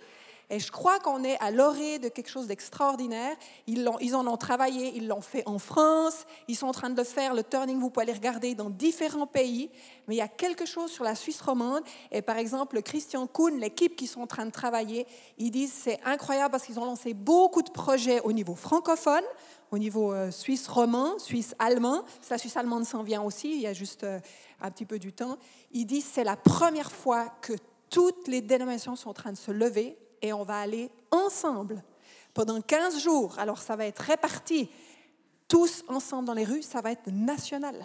Et je crois qu'on est à l'orée de quelque chose d'extraordinaire. Ils, en ont travaillé, ils l'ont fait en France, ils sont en train de faire, le turning, vous pouvez aller regarder dans différents pays. Mais il y a quelque chose sur la Suisse romande. Et par exemple, Christian Kuhn, l'équipe qui sont en train de travailler, ils disent c'est incroyable parce qu'ils ont lancé beaucoup de projets au niveau francophone, au niveau euh, suisse roman, suisse allemand. La Suisse allemande s'en vient aussi, il y a juste euh, un petit peu du temps. Ils disent c'est la première fois que toutes les dénominations sont en train de se lever et on va aller ensemble pendant 15 jours. Alors ça va être réparti tous ensemble dans les rues, ça va être national.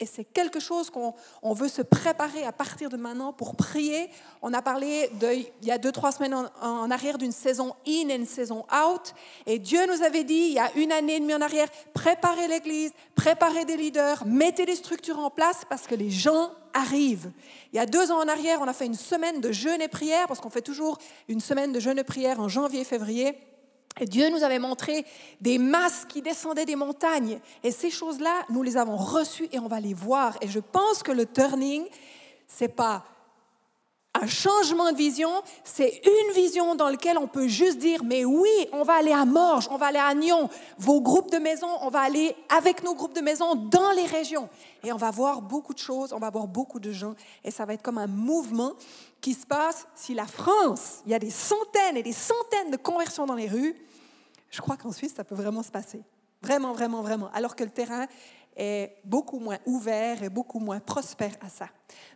Et c'est quelque chose qu'on veut se préparer à partir de maintenant pour prier. On a parlé il y a deux, trois semaines en, arrière d'une saison in et une saison out. Et Dieu nous avait dit, il y a une année et demie en arrière, préparez l'Église, préparez des leaders, mettez des structures en place parce que les gens arrive. Il y a deux ans en arrière, on a fait une semaine de jeûne et prière, parce qu'on fait toujours une semaine de jeûne et prière en janvier-février. Et Dieu nous avait montré des masses qui descendaient des montagnes. Et ces choses-là, nous les avons reçues et on va les voir. Et je pense que le turning, c'est pas un changement de vision, c'est une vision dans laquelle on peut juste dire, mais oui, on va aller à Morges, on va aller à Nyon, vos groupes de maison, on va aller avec nos groupes de maison dans les régions. Et on va voir beaucoup de choses, on va voir beaucoup de gens, et ça va être comme un mouvement qui se passe. Si la France, il y a des centaines et des centaines de conversions dans les rues, je crois qu'en Suisse, ça peut vraiment se passer. Vraiment, vraiment, vraiment. Alors que le terrain est beaucoup moins ouvert et beaucoup moins prospère à ça.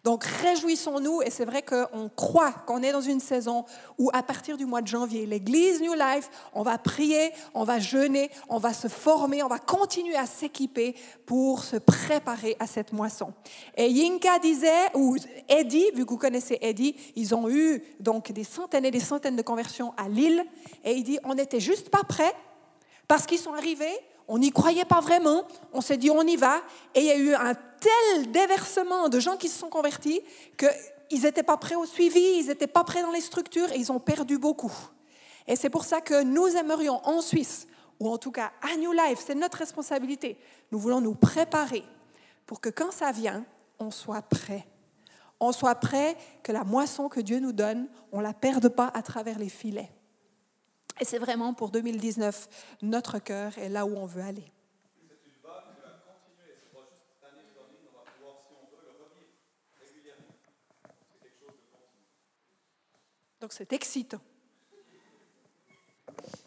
Donc réjouissons-nous et c'est vrai qu'on croit qu'on est dans une saison où à partir du mois de janvier, l'Église New Life, on va prier, on va jeûner, on va se former, on va continuer à s'équiper pour se préparer à cette moisson. Et Yinka disait, ou Eddie, vu que vous connaissez Eddie, ils ont eu donc des centaines et des centaines de conversions à Lille et il dit on n'était juste pas prêts parce qu'ils sont arrivés, on n'y croyait pas vraiment, on s'est dit on y va, et il y a eu un tel déversement de gens qui se sont convertis qu'ils n'étaient pas prêts au suivi, ils n'étaient pas prêts dans les structures et ils ont perdu beaucoup. Et c'est pour ça que nous aimerions en Suisse, ou en tout cas à New Life, c'est notre responsabilité, nous voulons nous préparer pour que quand ça vient, on soit prêt. On soit prêt que la moisson que Dieu nous donne, on ne la perde pas à travers les filets. Et c'est vraiment pour 2019 notre cœur et là où on veut aller. Donc c'est excitant.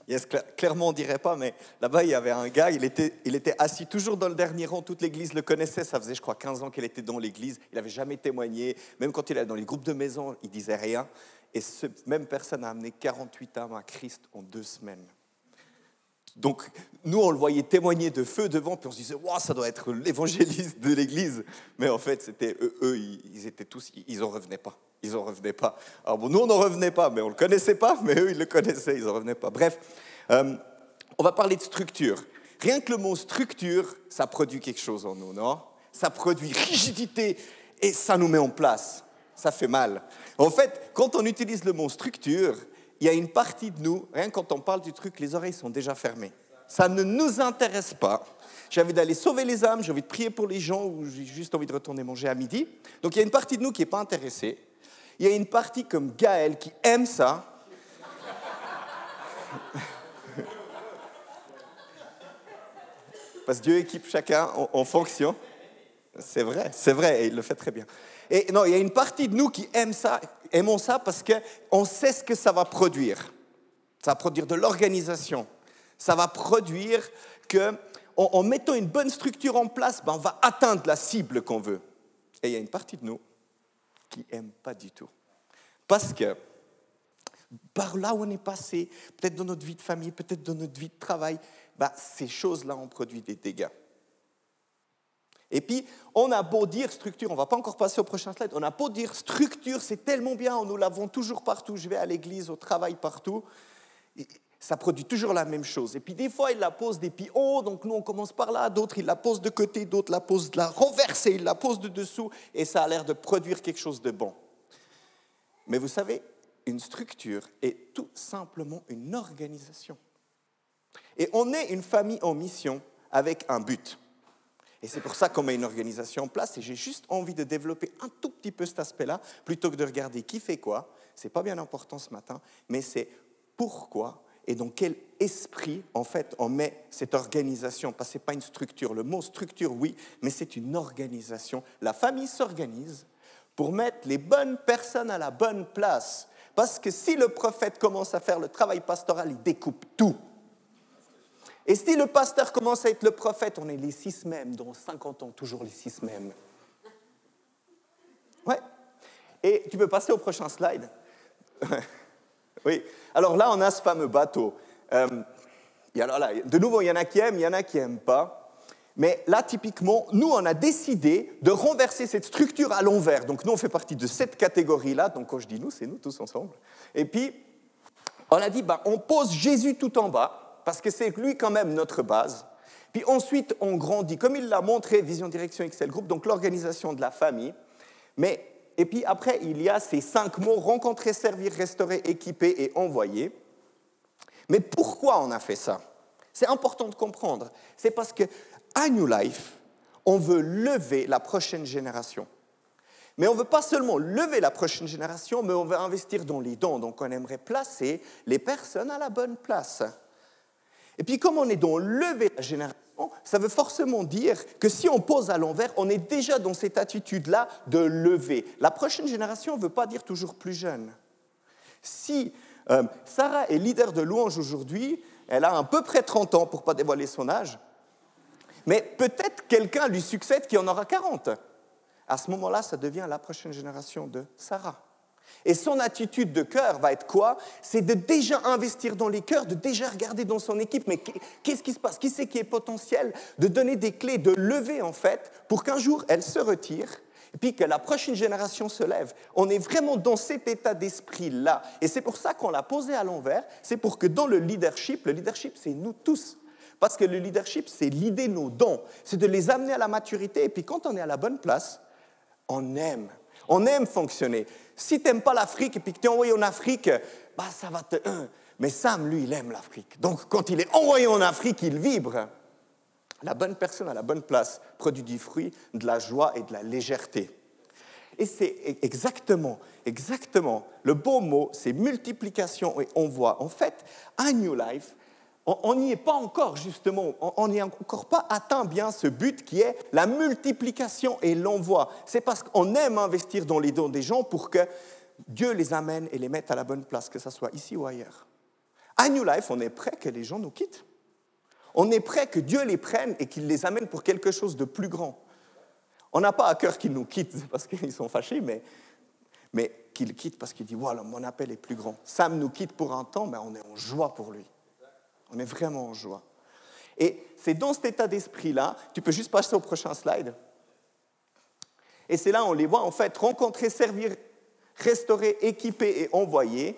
Yes, clairement, on dirait pas, mais là-bas, il y avait un gars, il était, il était assis toujours dans le dernier rang, toute l'église le connaissait, ça faisait, je crois, 15 ans qu'il était dans l'église, il n'avait jamais témoigné, même quand il était dans les groupes de maison, il disait rien. Et cette même personne a amené 48 âmes à Christ en deux semaines. Donc, nous, on le voyait témoigner de feu devant, puis on se disait, wow, ça doit être l'évangéliste de l'Église. Mais en fait, c'était eux, ils étaient tous, ils n'en revenaient pas. Ils n'en revenaient pas. Alors, bon, nous, on n'en revenait pas, mais on ne le connaissait pas, mais eux, ils le connaissaient, ils n'en revenaient pas. Bref, euh, on va parler de structure. Rien que le mot structure, ça produit quelque chose en nous, non? Ça produit rigidité et ça nous met en place. Ça fait mal. En fait, quand on utilise le mot structure, il y a une partie de nous, rien quand on parle du truc, les oreilles sont déjà fermées. Ça ne nous intéresse pas. J'ai envie d'aller sauver les âmes, j'ai envie de prier pour les gens ou j'ai juste envie de retourner manger à midi. Donc il y a une partie de nous qui n'est pas intéressée. Il y a une partie comme Gaël qui aime ça. Parce que Dieu équipe chacun en, fonction. C'est vrai, c'est vrai, et il le fait très bien. Et non, il y a une partie de nous qui aime ça, aimons ça parce qu'on sait ce que ça va produire. Ça va produire de l'organisation. Ça va produire que, en, mettant une bonne structure en place, ben, on va atteindre la cible qu'on veut. Et il y a une partie de nous qui n'aime pas du tout. Parce que par là où on est passé, peut-être dans notre vie de famille, peut-être dans notre vie de travail, ben, ces choses-là ont produit des dégâts. Et puis, on a beau dire structure, on ne va pas encore passer au prochain slide, on a beau dire structure, c'est tellement bien, nous l'avons toujours partout, je vais à l'église, au travail, partout. Ça produit toujours la même chose. Et puis des fois, il la pose des pieds hauts, donc nous on commence par là, d'autres ils la posent de côté, d'autres la posent de la renversée, ils la posent de dessous, et ça a l'air de produire quelque chose de bon. Mais vous savez, une structure est tout simplement une organisation. Et on est une famille en mission avec un but. Et c'est pour ça qu'on met une organisation en place. Et j'ai juste envie de développer un tout petit peu cet aspect-là, plutôt que de regarder qui fait quoi. C'est pas bien important ce matin, mais c'est pourquoi et dans quel esprit, en fait, on met cette organisation. Parce que ce n'est pas une structure. Le mot structure, oui, mais c'est une organisation. La famille s'organise pour mettre les bonnes personnes à la bonne place. Parce que si le prophète commence à faire le travail pastoral, il découpe tout. Et si le pasteur commence à être le prophète, on est les six mêmes, dans 50 ans, toujours les six mêmes. Ouais. Et tu peux passer au prochain slide. oui. Alors là, on a ce fameux bateau. Euh, alors là, de nouveau, il y en a qui aiment, il y en a qui n'aiment pas. Mais là, typiquement, nous, on a décidé de renverser cette structure à l'envers. Donc, nous, on fait partie de cette catégorie-là. Donc, quand je dis nous, c'est nous tous ensemble. Et puis, on a dit, ben, on pose Jésus tout en bas parce que c'est lui quand même notre base. Puis ensuite, on grandit, comme il l'a montré, Vision Direction Excel Group, donc l'organisation de la famille. Mais, et puis après, il y a ces cinq mots, rencontrer, servir, restaurer, équiper et envoyer. Mais pourquoi on a fait ça? C'est important de comprendre. C'est parce que à New Life, on veut lever la prochaine génération. Mais on ne veut pas seulement lever la prochaine génération, mais on veut investir dans les dons. Donc on aimerait placer les personnes à la bonne place. Et puis comme on est dans lever la génération, ça veut forcément dire que si on pose à l'envers, on est déjà dans cette attitude-là de lever. La prochaine génération ne veut pas dire toujours plus jeune. Si euh, Sarah est leader de louange aujourd'hui, elle a à peu près 30 ans pour ne pas dévoiler son âge, mais peut-être quelqu'un lui succède qui en aura 40. À ce moment-là, ça devient la prochaine génération de Sarah. Et son attitude de cœur va être quoi? C'est de déjà investir dans les cœurs, de déjà regarder dans son équipe, mais qu'est-ce qui se passe? Qui c'est qui est potentiel? De donner des clés, de lever en fait, pour qu'un jour elle se retire et puis que la prochaine génération se lève. On est vraiment dans cet état d'esprit-là. Et c'est pour ça qu'on l'a posé à l'envers. C'est pour que dans le leadership, le leadership, c'est nous tous. Parce que le leadership, c'est l'idée nos dons. C'est de les amener à la maturité. Et puis quand on est à la bonne place, on aime. On aime fonctionner. Si tu n'aimes pas l'Afrique et que tu es envoyé en Afrique, bah, ça va te... Mais Sam, lui, il aime l'Afrique. Donc, quand il est envoyé en Afrique, il vibre. La bonne personne à la bonne place produit du fruit, de la joie et de la légèreté. Et c'est exactement, exactement, le beau mot, c'est multiplication et on voit. En fait, un New Life, on n'y est pas encore, justement, on n'y a encore pas atteint bien ce but qui est la multiplication et l'envoi. C'est parce qu'on aime investir dans les dons des gens pour que Dieu les amène et les mette à la bonne place, que ce soit ici ou ailleurs. À New Life, on est prêt que les gens nous quittent. On est prêt que Dieu les prenne et qu'il les amène pour quelque chose de plus grand. On n'a pas à cœur qu'ils nous quittent parce qu'ils sont fâchés, mais, mais qu'ils quittent parce qu'il dit voilà, mon appel est plus grand. Sam nous quitte pour un temps, mais on est en joie pour lui. On est vraiment en joie. Et c'est dans cet état d'esprit-là, tu peux juste passer au prochain slide. Et c'est là, on les voit en fait rencontrer, servir, restaurer, équiper et envoyer.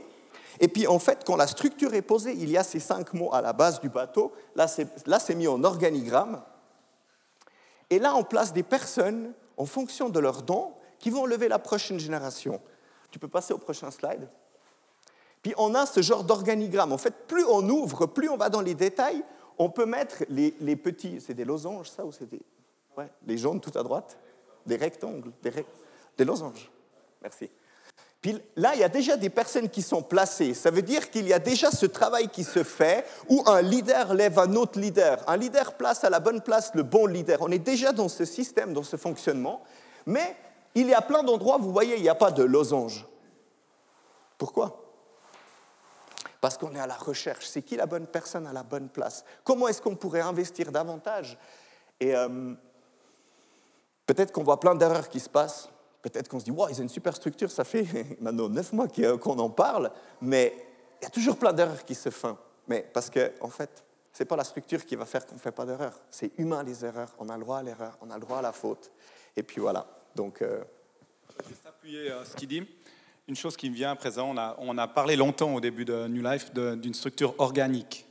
Et puis en fait, quand la structure est posée, il y a ces cinq mots à la base du bateau. Là, c'est mis en organigramme. Et là, on place des personnes en fonction de leurs dons qui vont lever la prochaine génération. Tu peux passer au prochain slide. Puis on a ce genre d'organigramme. En fait, plus on ouvre, plus on va dans les détails, on peut mettre les, petits, c'est des losanges ça ou c'est des... Ouais, les jaunes tout à droite? Des rectangles, des, losanges. Merci. Puis là, il y a déjà des personnes qui sont placées. Ça veut dire qu'il y a déjà ce travail qui se fait où un leader lève un autre leader. Un leader place à la bonne place le bon leader. On est déjà dans ce système, dans ce fonctionnement. Mais il y a plein d'endroits, vous voyez, il n'y a pas de losange. Pourquoi? Parce qu'on est à la recherche. C'est qui la bonne personne à la bonne place? Comment est-ce qu'on pourrait investir davantage? Et euh, peut-être qu'on voit plein d'erreurs qui se passent. Peut-être qu'on se dit, wow, ils ont une super structure, ça fait maintenant neuf mois qu'on en parle, mais il y a toujours plein d'erreurs qui se font. Mais parce qu'en en fait, C'est pas la structure qui va faire qu'on ne fait pas d'erreur. C'est humain les erreurs. On a le droit à l'erreur, on a le droit à la faute. Et puis voilà. Donc. Euh... Juste appuyer euh, ce qu'il dit. Une chose qui me vient à présent, on a, on a parlé longtemps au début de New Life d'une structure organique.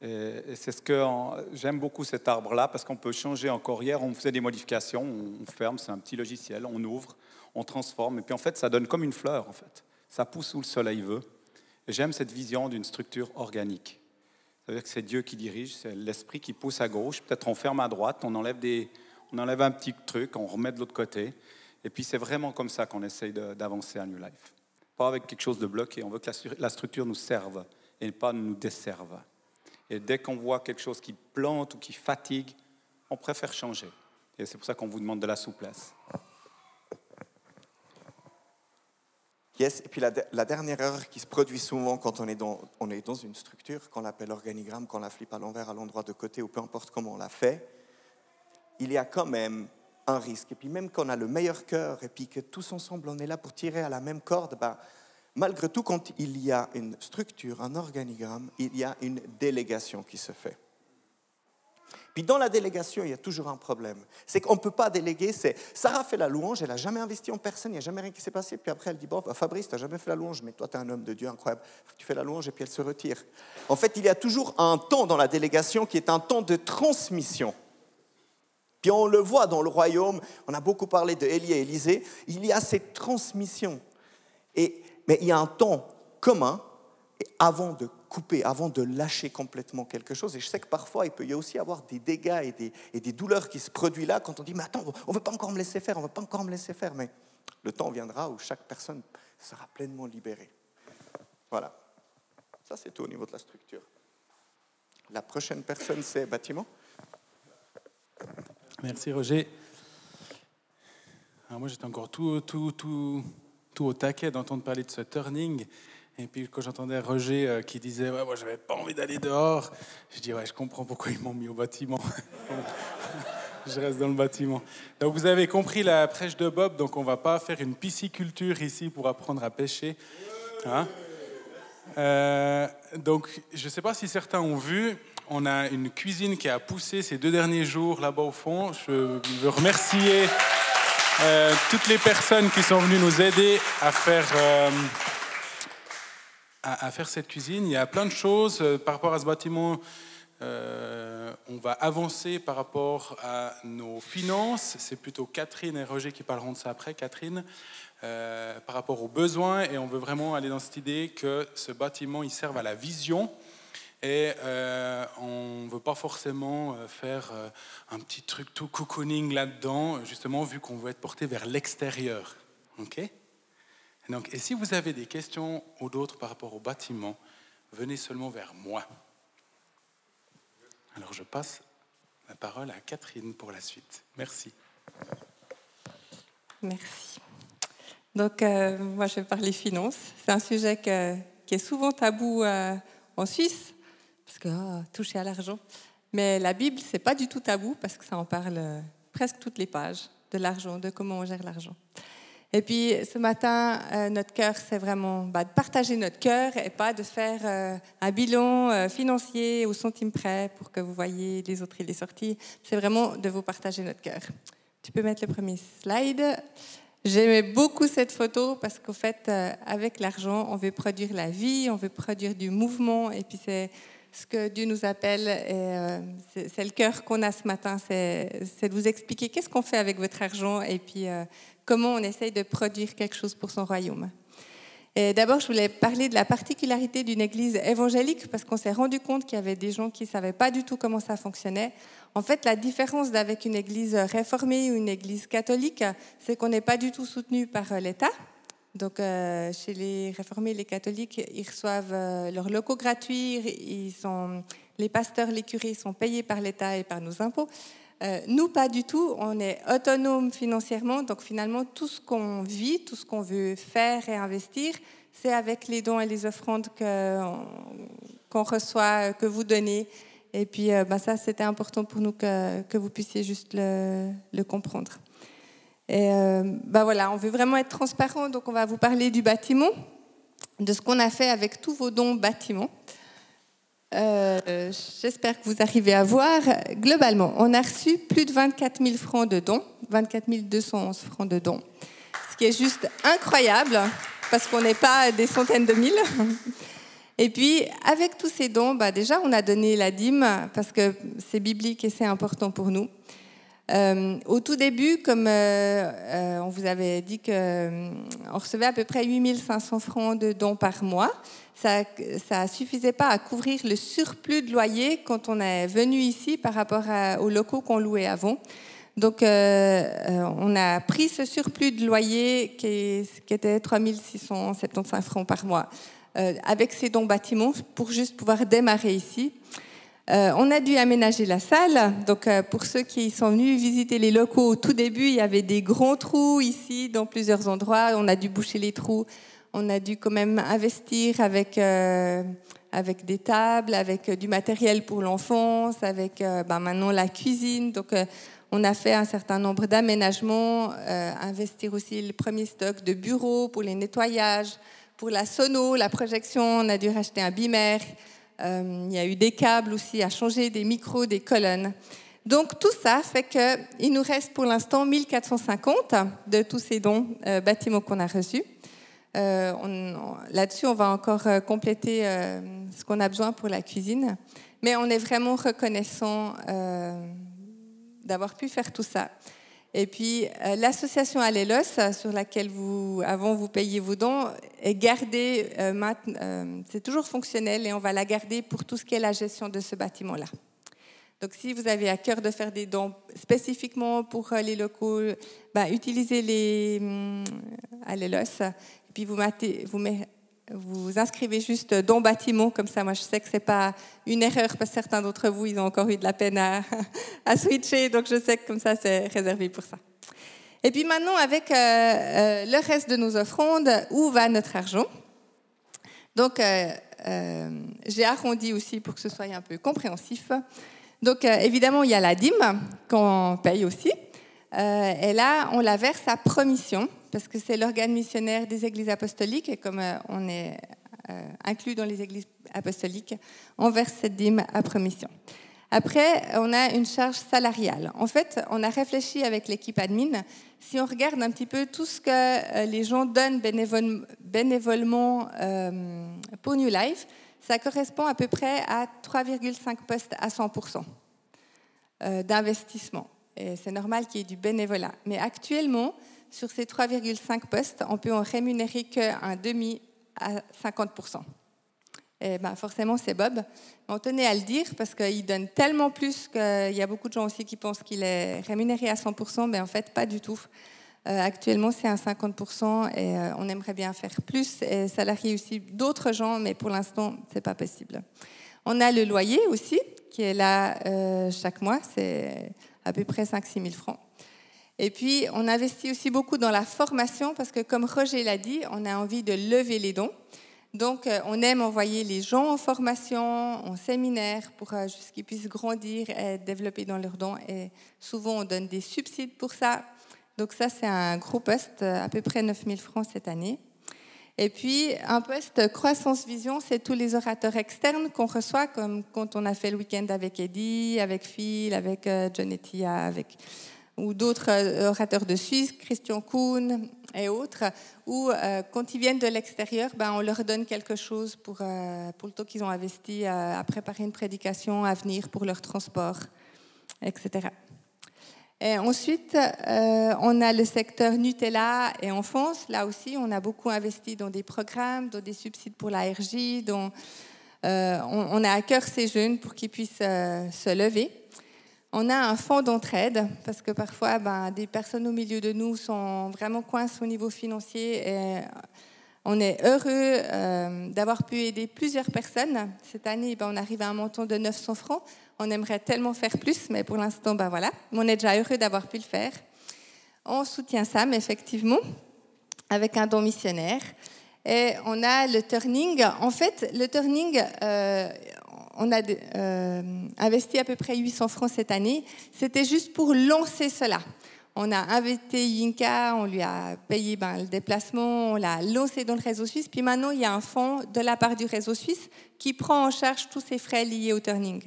Et, c'est ce que j'aime beaucoup cet arbre-là parce qu'on peut changer encore. Hier, on faisait des modifications, on ferme, c'est un petit logiciel, on ouvre, on transforme, et puis en fait, ça donne comme une fleur, en fait. Ça pousse où le soleil veut. J'aime cette vision d'une structure organique. C'est-à-dire que c'est Dieu qui dirige, c'est l'esprit qui pousse à gauche. Peut-être on ferme à droite, on enlève, des, on enlève un petit truc, on remet de l'autre côté. Et puis c'est vraiment comme ça qu'on essaye d'avancer à New Life. Pas avec quelque chose de bloqué. On veut que la structure nous serve et pas nous desserve. Et dès qu'on voit quelque chose qui plante ou qui fatigue, on préfère changer. Et c'est pour ça qu'on vous demande de la souplesse. Yes, et puis la, dernière erreur qui se produit souvent quand on est dans, on est dans une structure, qu'on l'appelle organigramme, qu'on la flippe à l'envers, à l'endroit de côté, ou peu importe comment on la fait, il y a quand même un risque. Et puis même quand on a le meilleur cœur, et puis que tous ensemble on est là pour tirer à la même corde, ben, malgré tout, quand il y a une structure, un organigramme, il y a une délégation qui se fait. Puis dans la délégation, il y a toujours un problème. C'est qu'on ne peut pas déléguer. C'est Sarah fait la louange, elle n'a jamais investi en personne, il n'y a jamais rien qui s'est passé. Puis après, elle dit Bon, bah, Fabrice, tu n'as jamais fait la louange, mais toi, tu es un homme de Dieu incroyable. Tu fais la louange et puis elle se retire. En fait, il y a toujours un temps dans la délégation qui est un temps de transmission. Puis on le voit dans le royaume, on a beaucoup parlé de Élie et Élisée, il y a cette transmission. Et, mais il y a un temps commun avant de couper, avant de lâcher complètement quelque chose. Et je sais que parfois, il peut y aussi avoir des dégâts et des, et des douleurs qui se produisent là quand on dit, mais attends, on ne veut pas encore me laisser faire, on ne veut pas encore me laisser faire. Mais le temps viendra où chaque personne sera pleinement libérée. Voilà. Ça, c'est tout au niveau de la structure. La prochaine personne, c'est bâtiment. Merci Roger. moi, j'étais encore tout, au taquet d'entendre parler de ce turning. Et puis quand j'entendais Roger euh, qui disait ouais, moi j'avais pas envie d'aller dehors, je dis ouais je comprends pourquoi ils m'ont mis au bâtiment. je reste dans le bâtiment. Donc vous avez compris la prêche de Bob, donc on va pas faire une pisciculture ici pour apprendre à pêcher. Hein euh, donc je sais pas si certains ont vu, on a une cuisine qui a poussé ces deux derniers jours là-bas au fond. Je veux remercier euh, toutes les personnes qui sont venues nous aider à faire à, faire cette cuisine. Il y a plein de choses euh, par rapport à ce bâtiment. Euh, on va avancer par rapport à nos finances. C'est plutôt Catherine et Roger qui parleront de ça après. Catherine, euh, par rapport aux besoins, et on veut vraiment aller dans cette idée que ce bâtiment il serve à la vision. Et on ne veut pas forcément faire un petit truc tout cocooning là-dedans, justement, vu qu'on veut être porté vers l'extérieur. OK? Et, donc, et si vous avez des questions ou d'autres par rapport au bâtiment, venez seulement vers moi. Alors je passe la parole à Catherine pour la suite. Merci. Merci. Donc, euh, moi, je vais parler finances. C'est un sujet qui est souvent tabou euh, en Suisse, oh, toucher à l'argent. Mais la Bible, c'est pas du tout tabou, parce que ça en parle euh, presque toutes les pages de l'argent, de comment on gère l'argent. Et puis ce matin, euh, notre cœur, c'est vraiment bah, de partager notre cœur et pas de faire euh, un bilan financier au centime près pour que vous voyez les autres et les sorties. C'est vraiment de vous partager notre cœur. Tu peux mettre le premier slide. J'aimais beaucoup cette photo parce qu'au fait, avec l'argent, on veut produire la vie, on veut produire du mouvement et puis c'est ce que Dieu nous appelle, c'est le cœur qu'on a ce matin, c'est de vous expliquer qu'est-ce qu'on fait avec votre argent et puis comment on essaye de produire quelque chose pour son royaume. D'abord, je voulais parler de la particularité d'une église évangélique parce qu'on s'est rendu compte qu'il y avait des gens qui ne savaient pas du tout comment ça fonctionnait. En fait, la différence avec une église réformée ou une église catholique, c'est qu'on n'est pas du tout soutenu par euh, l'État. Donc, euh, chez les réformés, les catholiques, ils reçoivent euh, leurs locaux gratuits, ils sont, les pasteurs, les curés sont payés par l'État et par nos impôts. Euh, nous, pas du tout. On est autonome financièrement. Donc finalement, tout ce qu'on vit, tout ce qu'on veut faire et investir, c'est avec les dons et les offrandes qu'on reçoit, que vous donnez. Et puis euh, bah, ça, c'était important pour nous que, que, vous puissiez juste le, comprendre. Et bah voilà, on veut vraiment être transparent. Donc on va vous parler du bâtiment, de ce qu'on a fait avec tous vos dons bâtiments. euh, j'espère que vous arrivez à voir. Globalement, on a reçu plus de 24 000 francs de dons, 24 211 francs de dons, ce qui est juste incroyable parce qu'on n'est pas des centaines de mille. Et puis, avec tous ces dons, bah déjà, on a donné la dîme parce que c'est biblique et c'est important pour nous. Euh, au tout début, comme euh, euh, on vous avait dit qu'on recevait à peu près 8500 francs de dons par mois, ça ne suffisait pas à couvrir le surplus de loyer quand on est venu ici par rapport aux locaux qu'on louait avant. Donc, on a pris ce surplus de loyer qui, qui était 3675 francs par mois avec ces dons bâtiments pour juste pouvoir démarrer ici. Euh, on a dû aménager la salle. Donc, euh, pour ceux qui sont venus visiter les locaux au tout début, il y avait des grands trous ici dans plusieurs endroits. On a dû boucher les trous. On a dû quand même investir avec, euh, avec des tables, avec du matériel pour l'enfance, avec ben, maintenant la cuisine. Donc, on a fait un certain nombre d'aménagements, investir aussi le premier stock de bureaux pour les nettoyages, pour la sono, la projection. On a dû racheter un bimère. Euh, il y a eu des câbles aussi à changer, des micros, des colonnes. Donc tout ça fait qu'il nous reste pour l'instant 1450 de tous ces dons euh, bâtiments qu'on a reçus. Euh, là-dessus, on va encore compléter ce qu'on a besoin pour la cuisine. Mais on est vraiment reconnaissant d'avoir pu faire tout ça. Et puis, euh, l'association Allélos, sur laquelle vous, avant vous payiez vos dons, est gardée, euh, euh, c'est toujours fonctionnel et on va la garder pour tout ce qui est la gestion de ce bâtiment-là. Donc, si vous avez à cœur de faire des dons spécifiquement pour les locaux, bah, utilisez les hum, Allélos. Et puis, vous, mettez, vous inscrivez juste dans bâtiment, comme ça, moi je sais que c'est pas une erreur, parce que certains d'entre vous, ils ont encore eu de la peine à, switcher, donc je sais que comme ça, c'est réservé pour ça. Et puis maintenant, avec euh, euh, le reste de nos offrandes, où va notre argent? Donc, euh, j'ai arrondi aussi pour que ce soit un peu compréhensif. Donc, évidemment, il y a la dîme qu'on paye aussi. et là, on la verse à promission parce que c'est l'organe missionnaire des églises apostoliques, et comme euh, on est euh, inclus dans les églises apostoliques, on verse cette dîme à promission. Après, on a une charge salariale. En fait, on a réfléchi avec l'équipe admin, si on regarde un petit peu tout ce que euh, les gens donnent bénévolement pour New Life, ça correspond à peu près à 3,5 postes à 100% d'investissement. Et c'est normal qu'il y ait du bénévolat. Mais actuellement, sur ces 3,5 postes, on peut en rémunérer qu'un demi à 50%. Et ben forcément, c'est Bob. On tenait à le dire parce qu'il donne tellement plus qu'il y a beaucoup de gens aussi qui pensent qu'il est rémunéré à 100%, mais en fait, pas du tout. Euh, actuellement, c'est à 50% et euh, on aimerait bien faire plus et salarier aussi d'autres gens, mais pour l'instant, c'est pas possible. On a le loyer aussi qui est là euh, chaque mois, c'est à peu près 5-6 000 francs. Et puis, on investit aussi beaucoup dans la formation parce que, comme Roger l'a dit, on a envie de lever les dons. Donc, euh, on aime envoyer les gens en formation, en séminaire, pour euh, qu'ils puissent grandir et développer dans leurs dons. Et souvent, on donne des subsides pour ça. Donc, ça, c'est un gros poste, à peu près 9000 francs cette année. Et puis, un poste croissance vision, c'est tous les orateurs externes qu'on reçoit, comme quand on a fait le week-end avec Eddie, avec Phil, avec euh, John avec ou d'autres euh, orateurs de Suisse, Christian Kuhn et autres, où euh, quand ils viennent de l'extérieur, ben, on leur donne quelque chose pour, euh, pour le temps qu'ils ont investi à, préparer une prédication, à venir pour leur transport, etc. Et ensuite, on a le secteur Nutella et enfance. Là aussi, on a beaucoup investi dans des programmes, dans des subsides pour la RJ, on, a à cœur ces jeunes pour qu'ils puissent se lever. On a un fonds d'entraide parce que parfois, ben, des personnes au milieu de nous sont vraiment coincées au niveau financier. Et on est heureux euh, d'avoir pu aider plusieurs personnes. Cette année, ben, on arrive à un montant de 900 francs. On aimerait tellement faire plus, mais pour l'instant, ben, voilà. on est déjà heureux d'avoir pu le faire. On soutient Sam, effectivement, avec un don missionnaire. Et on a le turning. En fait, le turning, euh, on a euh, investi à peu près 800 francs cette année. C'était juste pour lancer cela. On a invité Yinka, on lui a payé ben, le déplacement, on l'a lancé dans le réseau suisse. Puis maintenant, il y a un fonds de la part du réseau suisse qui prend en charge tous ces frais liés au turning.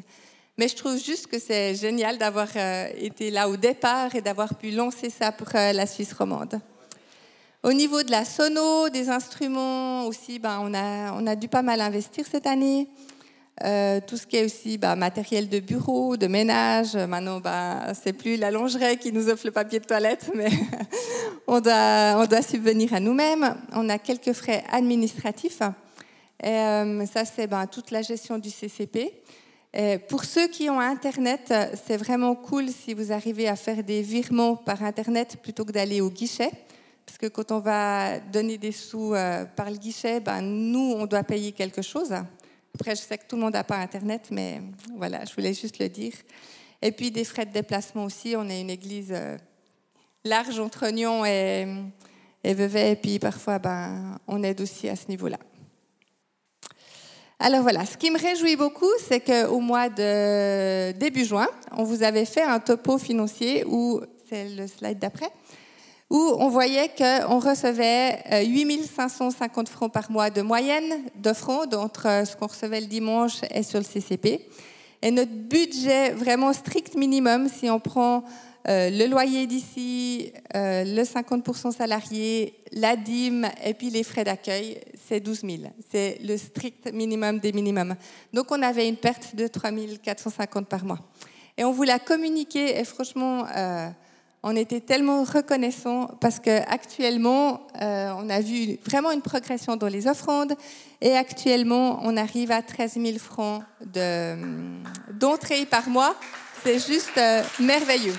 Mais je trouve juste que c'est génial d'avoir euh, été là au départ et d'avoir pu lancer ça pour euh, la Suisse romande. Au niveau de la sono, des instruments aussi, ben, on, on a dû pas mal investir cette année. Euh, tout ce qui est aussi bah, matériel de bureau, de ménage. Maintenant, bah, c'est plus la lingerie qui nous offre le papier de toilette, mais on, doit, subvenir à nous-mêmes. On a quelques frais administratifs. Et, euh, ça, c'est bah, toute la gestion du CCP. Pour ceux qui ont Internet, c'est vraiment cool si vous arrivez à faire des virements par Internet plutôt que d'aller au guichet. Parce que quand on va donner des sous euh, par le guichet, ben, nous, on doit payer quelque chose. Après, je sais que tout le monde n'a pas Internet, mais voilà, je voulais juste le dire. Et puis des frais de déplacement aussi. On est une église euh, large entre Nyon et, et Vevey, et puis parfois, ben, on aide aussi à ce niveau-là. Alors voilà, ce qui me réjouit beaucoup, c'est qu'au mois de début juin, on vous avait fait un topo financier, où c'est le slide d'après, où on voyait qu'on recevait 8550 euh, francs par mois de moyenne d'offrandes entre euh, ce qu'on recevait le dimanche et sur le CCP. Et notre budget vraiment strict minimum, si on prend euh, le loyer d'ici, le 50% salarié, la dîme et puis les frais d'accueil, c'est 12 000. C'est le strict minimum des minimums. Donc on avait une perte de 3 450 par mois. Et on vous l'a communiqué et franchement on était tellement reconnaissants parce qu'actuellement, euh, on a vu vraiment une progression dans les offrandes et actuellement, on arrive à 13 000 francs d'entrée par mois. C'est juste euh, merveilleux.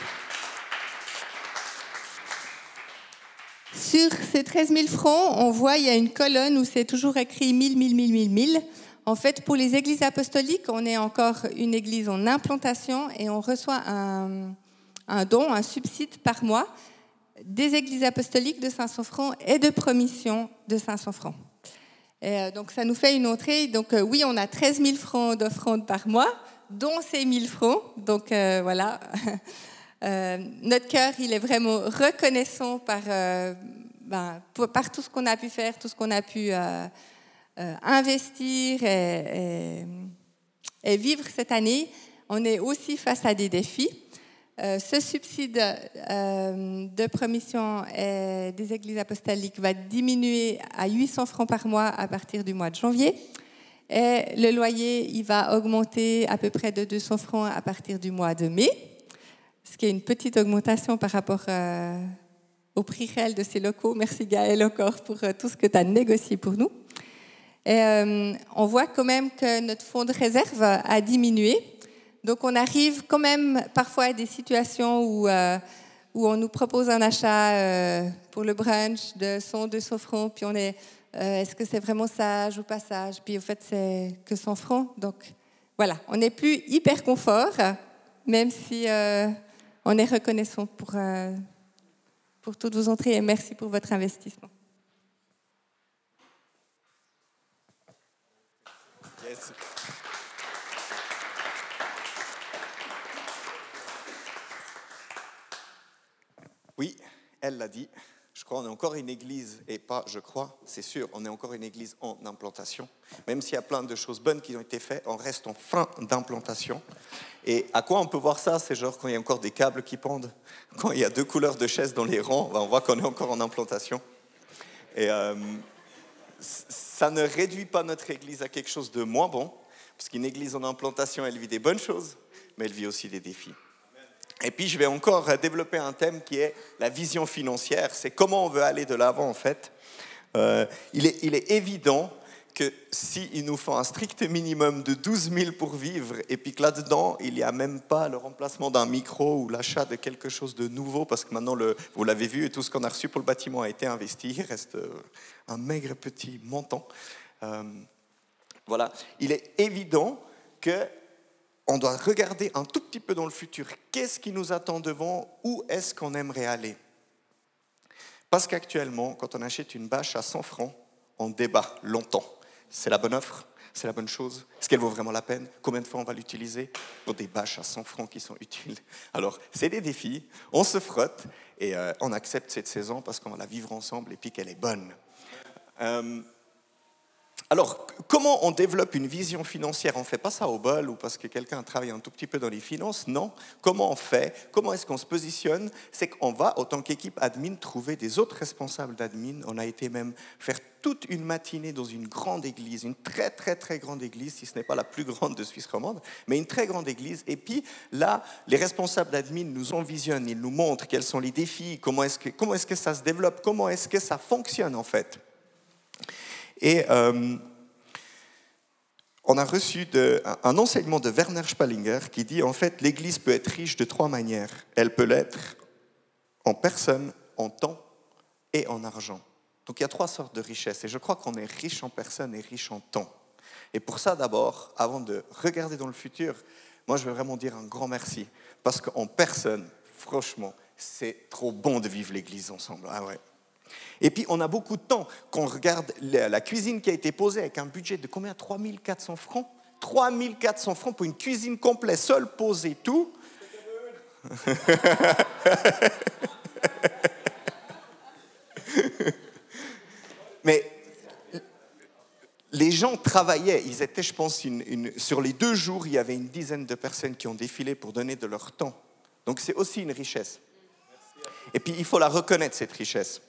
Sur ces 13 000 francs, on voit il y a une colonne où c'est toujours écrit 1000, 1000, 1000, 1000, 1000. En fait, pour les églises apostoliques, on est encore une église en implantation et on reçoit un, un don, un subside par mois des églises apostoliques de 500 francs et de promission de 500 francs. Et euh, donc ça nous fait une entrée. Donc euh, oui, on a 13 000 francs d'offrande par mois, dont ces 1000 francs. Donc euh, voilà, notre cœur, il est vraiment reconnaissant par, ben, par tout ce qu'on a pu faire, tout ce qu'on a pu investir et, vivre cette année. On est aussi face à des défis. Euh, ce subside euh, de promission des églises apostoliques va diminuer à 800 francs par mois à partir du mois de janvier. Et le loyer, il va augmenter à peu près de 200 francs à partir du mois de mai, ce qui est une petite augmentation par rapport euh, au prix réel de ces locaux. Merci Gaël encore pour tout ce que tu as négocié pour nous. On voit quand même que notre fonds de réserve a diminué donc on arrive quand même parfois à des situations où, euh, on nous propose un achat euh, pour le brunch de 100, 200 francs, puis on est, euh, est-ce que c'est vraiment sage ou pas sage? Puis au fait, c'est que 100 francs. Donc voilà, on n'est plus hyper confort, même si on est reconnaissant pour, pour toutes vos entrées et merci pour votre investissement. Oui, elle l'a dit. Je crois qu'on est encore une église, et pas je crois, c'est sûr, on est encore une église en implantation. Même s'il y a plein de choses bonnes qui ont été faites, on reste en fin d'implantation. Et à quoi on peut voir ça? C'est genre quand il y a encore des câbles qui pendent, quand il y a deux couleurs de chaises dans les rangs, ben, on voit qu'on est encore en implantation. Et euh, ça ne réduit pas notre église à quelque chose de moins bon, parce qu'une église en implantation, elle vit des bonnes choses, mais elle vit aussi des défis. Et puis, je vais encore développer un thème qui est la vision financière. C'est comment on veut aller de l'avant, en fait. Euh, il, est, évident que s'il nous faut un strict minimum de 12 000 pour vivre, et puis que là-dedans, il n'y a même pas le remplacement d'un micro ou l'achat de quelque chose de nouveau, parce que maintenant, le, vous l'avez vu, tout ce qu'on a reçu pour le bâtiment a été investi, il reste euh, un maigre petit montant. Euh, voilà, il est évident que on doit regarder un tout petit peu dans le futur. Qu'est-ce qui nous attend devant Où est-ce qu'on aimerait aller Parce qu'actuellement, quand on achète une bâche à 100 francs, on débat longtemps. C'est la bonne offre? C'est la bonne chose? Est-ce qu'elle vaut vraiment la peine? Combien de fois on va l'utiliser? Pour des bâches à 100 francs qui sont utiles. Alors, c'est des défis. On se frotte et euh, on accepte cette saison parce qu'on va la vivre ensemble et puis qu'elle est bonne. Euh, alors, comment on développe une vision financière? On ne fait pas ça au bol ou parce que quelqu'un travaille un tout petit peu dans les finances? Non. Comment on fait? Comment est-ce qu'on se positionne? C'est qu'on va, autant qu'équipe admin, trouver des autres responsables d'admin. On a été même faire toute une matinée dans une grande église, une très très très grande église, si ce n'est pas la plus grande de Suisse romande, mais une très grande église. Et puis là, les responsables d'admin nous envisionnent, ils nous montrent quels sont les défis, comment est-ce que, comment est-ce que ça se développe, comment est-ce que ça fonctionne en fait. Et euh, on a reçu un enseignement de Werner Spallinger qui dit en fait l'Église peut être riche de trois manières. Elle peut l'être en personne, en temps et en argent. Donc il y a trois sortes de richesses et je crois qu'on est riche en personne et riche en temps. Et pour ça d'abord, avant de regarder dans le futur, moi je veux vraiment dire un grand merci parce qu'en personne, franchement, c'est trop bon de vivre l'Église ensemble. Ah ouais. Et puis, on a beaucoup de temps. Quand on regarde la cuisine qui a été posée avec un budget de combien? 3400 francs? 3400 francs pour une cuisine complète, seule posée, tout. Mais les gens travaillaient, ils étaient, je pense, sur les deux jours, il y avait une dizaine de personnes qui ont défilé pour donner de leur temps. Donc c'est aussi une richesse. Et puis il faut la reconnaître, cette richesse.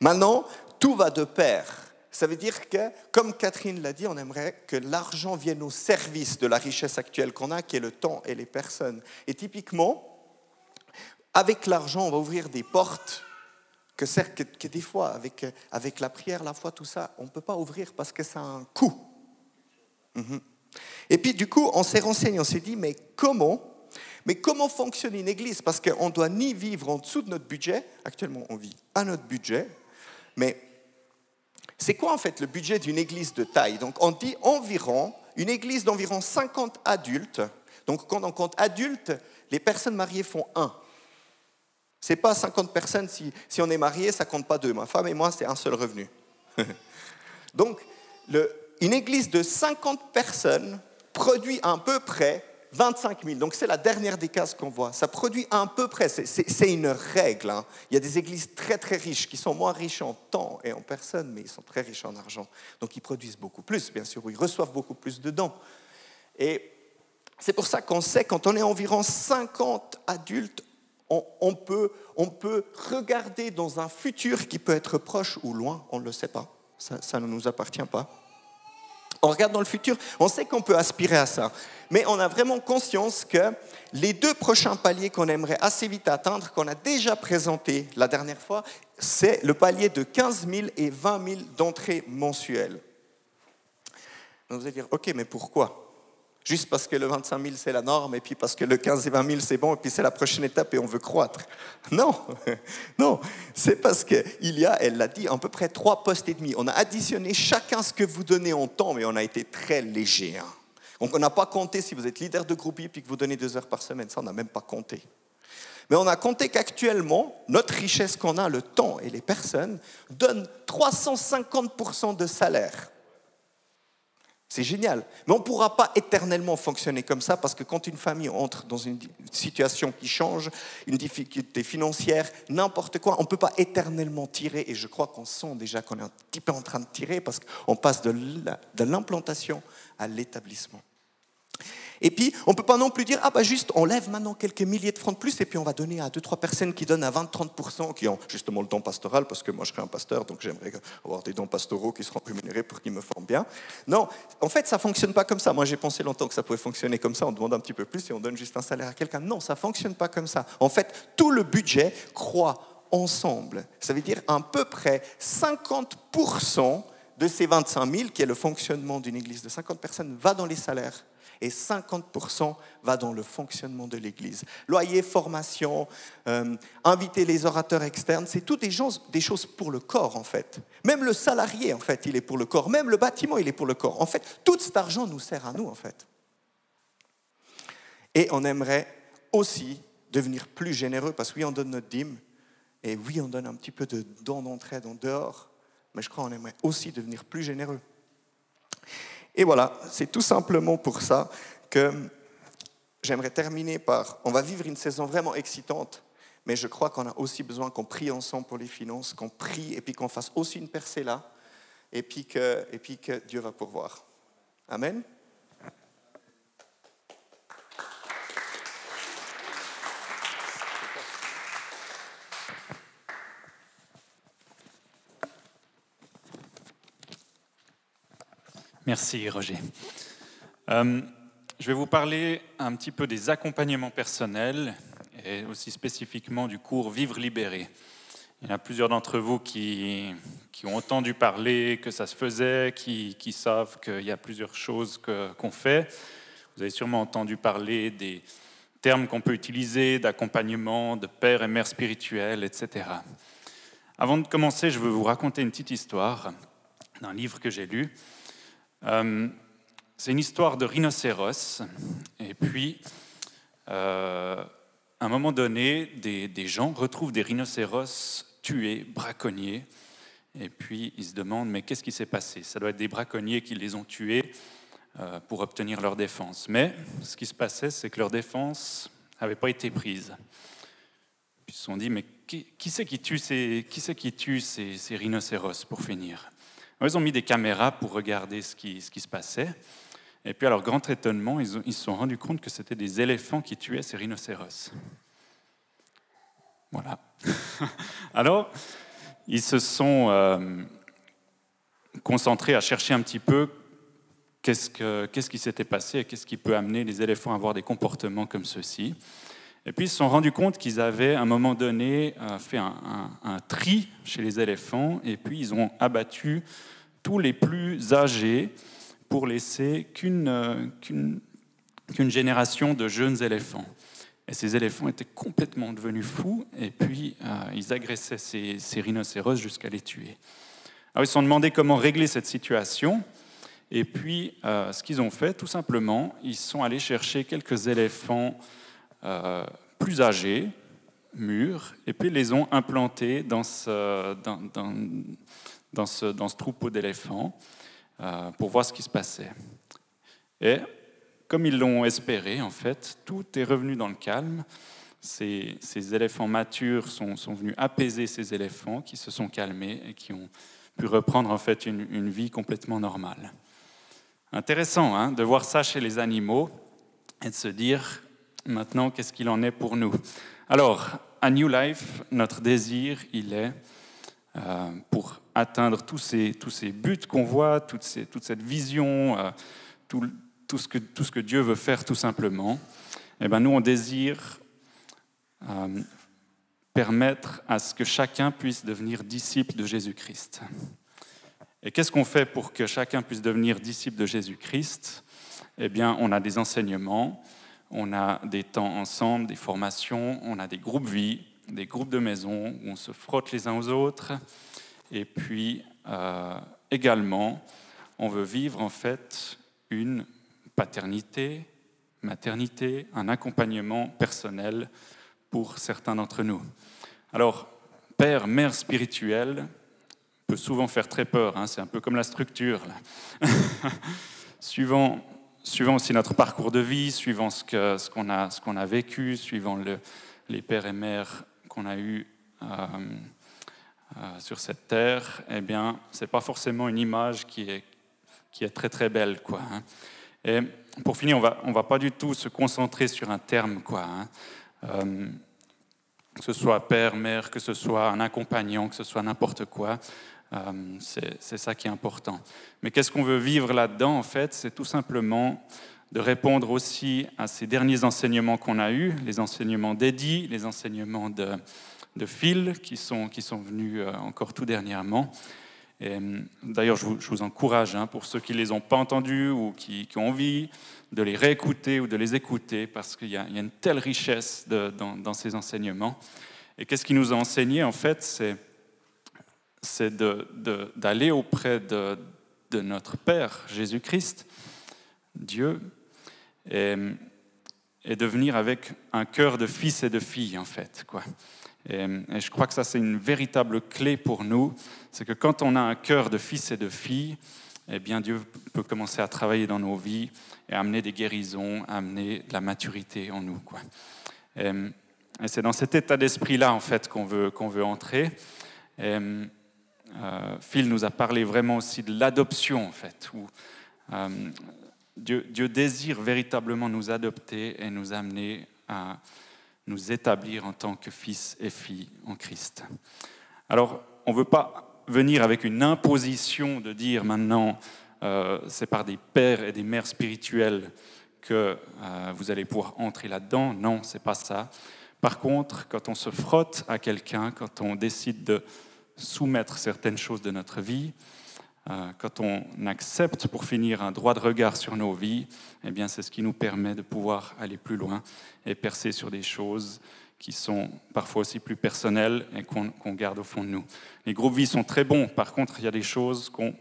Maintenant, tout va de pair. Ça veut dire que, comme Catherine l'a dit, on aimerait que l'argent vienne au service de la richesse actuelle qu'on a, qui est le temps et les personnes. Et typiquement, avec l'argent, on va ouvrir des portes que, que, des fois, avec, avec la prière, la foi, tout ça, on ne peut pas ouvrir parce que ça a un coût. Mhm. Et puis, du coup, on s'est renseigné, on s'est dit, mais comment mais comment fonctionne une église? Parce qu'on ne doit ni vivre en dessous de notre budget, actuellement on vit à notre budget, mais c'est quoi en fait le budget d'une église de taille? Donc on dit environ, une église d'environ 50 adultes, donc quand on compte adultes, les personnes mariées font un. C'est pas 50 personnes, si, si on est marié, ça compte pas deux. Ma femme et moi, c'est un seul revenu. donc, une église de 50 personnes produit à peu près 25 000. Donc c'est la dernière des cases qu'on voit. Ça produit à peu près, c'est une règle. Hein. Il y a des églises très très riches qui sont moins riches en temps et en personnes, mais ils sont très riches en argent. Donc ils produisent beaucoup plus, bien sûr, ils reçoivent beaucoup plus de dons. Et c'est pour ça qu'on sait, quand on est environ 50 adultes, on, peut, on peut regarder dans un futur qui peut être proche ou loin, on ne le sait pas. Ça ne nous appartient pas. On regarde dans le futur, on sait qu'on peut aspirer à ça. Mais on a vraiment conscience que les deux prochains paliers qu'on aimerait assez vite atteindre, qu'on a déjà présenté la dernière fois, c'est le palier de 15 000 et 20 000 d'entrées mensuelles. vous allez dire, OK, mais pourquoi? Juste parce que le 25 000 c'est la norme, et puis parce que le 15 et 20 000 c'est bon, et puis c'est la prochaine étape et on veut croître. Non, non, c'est parce qu'il y a, elle l'a dit, à peu près trois postes et demi. On a additionné chacun ce que vous donnez en temps, mais on a été très léger. Hein. Donc on n'a pas compté si vous êtes leader de groupe et que vous donnez deux heures par semaine, ça on n'a même pas compté. Mais on a compté qu'actuellement, notre richesse qu'on a, le temps et les personnes, donne 350% de salaire. C'est génial. Mais on ne pourra pas éternellement fonctionner comme ça parce que quand une famille entre dans une situation qui change, une difficulté financière, n'importe quoi, on ne peut pas éternellement tirer. Et je crois qu'on sent déjà qu'on est un petit peu en train de tirer parce qu'on passe de l'implantation à l'établissement. Et puis, on ne peut pas non plus dire, ah bah juste, on lève maintenant quelques milliers de francs de plus et puis on va donner à deux, trois personnes qui donnent à 20-30%, qui ont justement le don pastoral, parce que moi je serai un pasteur, donc j'aimerais avoir des dons pastoraux qui seront rémunérés pour qu'ils me forment bien. Non, en fait, ça ne fonctionne pas comme ça. Moi j'ai pensé longtemps que ça pouvait fonctionner comme ça, on demande un petit peu plus et on donne juste un salaire à quelqu'un. Non, ça ne fonctionne pas comme ça. En fait, tout le budget croît ensemble. Ça veut dire à peu près 50% de ces 25 000, qui est le fonctionnement d'une église de 50 personnes, va dans les salaires et 50% va dans le fonctionnement de l'Église. Loyer, formation, euh, inviter les orateurs externes, c'est toutes des, des choses pour le corps en fait. Même le salarié en fait, il est pour le corps. Même le bâtiment, il est pour le corps. En fait, tout cet argent nous sert à nous en fait. Et on aimerait aussi devenir plus généreux parce que oui, on donne notre dîme et oui, on donne un petit peu de dons d'entraide en dehors, mais je crois qu'on aimerait aussi devenir plus généreux. Et voilà, c'est tout simplement pour ça que j'aimerais terminer par, on va vivre une saison vraiment excitante, mais je crois qu'on a aussi besoin qu'on prie ensemble pour les finances, qu'on prie et puis qu'on fasse aussi une percée là, et puis que, et puis que Dieu va pourvoir. Amen. Merci Roger. Euh, je vais vous parler un petit peu des accompagnements personnels et aussi spécifiquement du cours Vivre libéré. Il y en a plusieurs d'entre vous qui, qui, ont entendu parler que ça se faisait, qui, qui savent qu'il y a plusieurs choses qu'on fait. Vous avez sûrement entendu parler des termes qu'on peut utiliser d'accompagnement, de père et mère spirituelle, etc. Avant de commencer, je veux vous raconter une petite histoire d'un livre que j'ai lu. Euh, c'est une histoire de rhinocéros. Et puis, euh, à un moment donné, des, gens retrouvent des rhinocéros tués, braconniers. Et puis, ils se demandent, mais qu'est-ce qui s'est passé? Ça doit être des braconniers qui les ont tués euh, pour obtenir leur défense. Mais ce qui se passait, c'est que leur défense n'avait pas été prise. Puis ils se sont dit, mais qui, c'est qui tue, ces, qui, tue ces rhinocéros pour finir? Ils ont mis des caméras pour regarder ce qui, se passait. Et puis, à leur grand étonnement, ils, se sont rendus compte que c'était des éléphants qui tuaient ces rhinocéros. Voilà. Alors, ils se sont euh, concentrés à chercher un petit peu qu'est-ce, que, qu'est-ce qui s'était passé et qu'est-ce qui peut amener les éléphants à avoir des comportements comme ceux-ci. Et puis ils se sont rendus compte qu'ils avaient à un moment donné euh, fait un, tri chez les éléphants et puis ils ont abattu tous les plus âgés pour laisser qu'une euh, génération de jeunes éléphants. Et ces éléphants étaient complètement devenus fous et puis euh, ils agressaient ces, ces rhinocéros jusqu'à les tuer. Alors ils se sont demandé comment régler cette situation. Et puis, ce qu'ils ont fait, tout simplement, ils sont allés chercher quelques éléphants plus âgés, mûrs, et puis les ont implantés dans ce, dans, ce, troupeau d'éléphants euh, pour voir ce qui se passait. Et comme ils l'ont espéré, en fait, tout est revenu dans le calme. Ces, ces éléphants matures sont, sont, venus apaiser ces éléphants qui se sont calmés et qui ont pu reprendre en fait une, une vie complètement normale. Intéressant hein, de voir ça chez les animaux et de se dire Maintenant, qu'est-ce qu'il en est pour nous? Alors, à New Life, notre désir, il est euh, pour atteindre tous ces, tous ces buts qu'on voit, toute, cette vision, euh, tout, ce que, tout ce que Dieu veut faire tout simplement. Eh ben, nous, on désire euh, permettre à ce que chacun puisse devenir disciple de Jésus-Christ. Et qu'est-ce qu'on fait pour que chacun puisse devenir disciple de Jésus-Christ? Eh bien, on a des enseignements, on a des temps ensemble, des formations, on a des groupes vie, des groupes de maison où on se frotte les uns aux autres. Et puis euh, également, on veut vivre en fait une paternité, maternité, un accompagnement personnel pour certains d'entre nous. Alors, père, mère spirituelle peut souvent faire très peur, hein, c'est un peu comme la structure. Suivant suivant aussi notre parcours de vie, suivant ce qu'on ce a, a, vécu, suivant le, les pères et mères qu'on a eus euh, euh, sur cette terre, eh bien, ce n'est pas forcément une image qui est, qui est très très belle. Quoi, hein. Et pour finir, on va, ne on va pas du tout se concentrer sur un terme. Quoi, hein. euh, que ce soit père, mère, que ce soit un accompagnant, que ce soit n'importe quoi. Euh, c'est ça qui est important. Mais qu'est-ce qu'on veut vivre là-dedans, en fait? C'est tout simplement de répondre aussi à ces derniers enseignements qu'on a eus, les enseignements d'Eddie, les enseignements de, Phil, qui sont, qui sont venus euh, encore tout dernièrement. Euh, d'ailleurs, je, vous encourage, hein, pour ceux qui ne les ont pas entendus ou qui, ont envie de les réécouter ou de les écouter, parce qu'il y, a une telle richesse dans, ces enseignements. Et qu'est-ce qui nous a enseigné, en fait? C'est c'est d'aller auprès de, notre Père Jésus-Christ, Dieu, et, de venir avec un cœur de fils et de filles, en fait. Quoi. Et, je crois que ça, c'est une véritable clé pour nous. C'est que quand on a un cœur de fils et de filles, eh bien Dieu peut commencer à travailler dans nos vies et amener des guérisons, amener de la maturité en nous. Quoi. Et, et c'est dans cet état d'esprit-là, en fait, qu'on veut, qu'on veut entrer. Et, euh, Phil nous a parlé vraiment aussi de l'adoption, en fait, où euh, Dieu, désire véritablement nous adopter et nous amener à nous établir en tant que fils et filles en Christ. Alors, on ne veut pas venir avec une imposition de dire maintenant, euh, c'est par des pères et des mères spirituels que vous allez pouvoir entrer là-dedans. Non, c'est pas ça. Par contre, quand on se frotte à quelqu'un, quand on décide de soumettre certaines choses de notre vie, euh, quand on accepte pour finir un droit de regard sur nos vies, eh bien c'est ce qui nous permet de pouvoir aller plus loin et percer sur des choses qui sont parfois aussi plus personnelles et qu'on garde au fond de nous. Les groupes vie sont très bons, par contre il y a des choses qu'on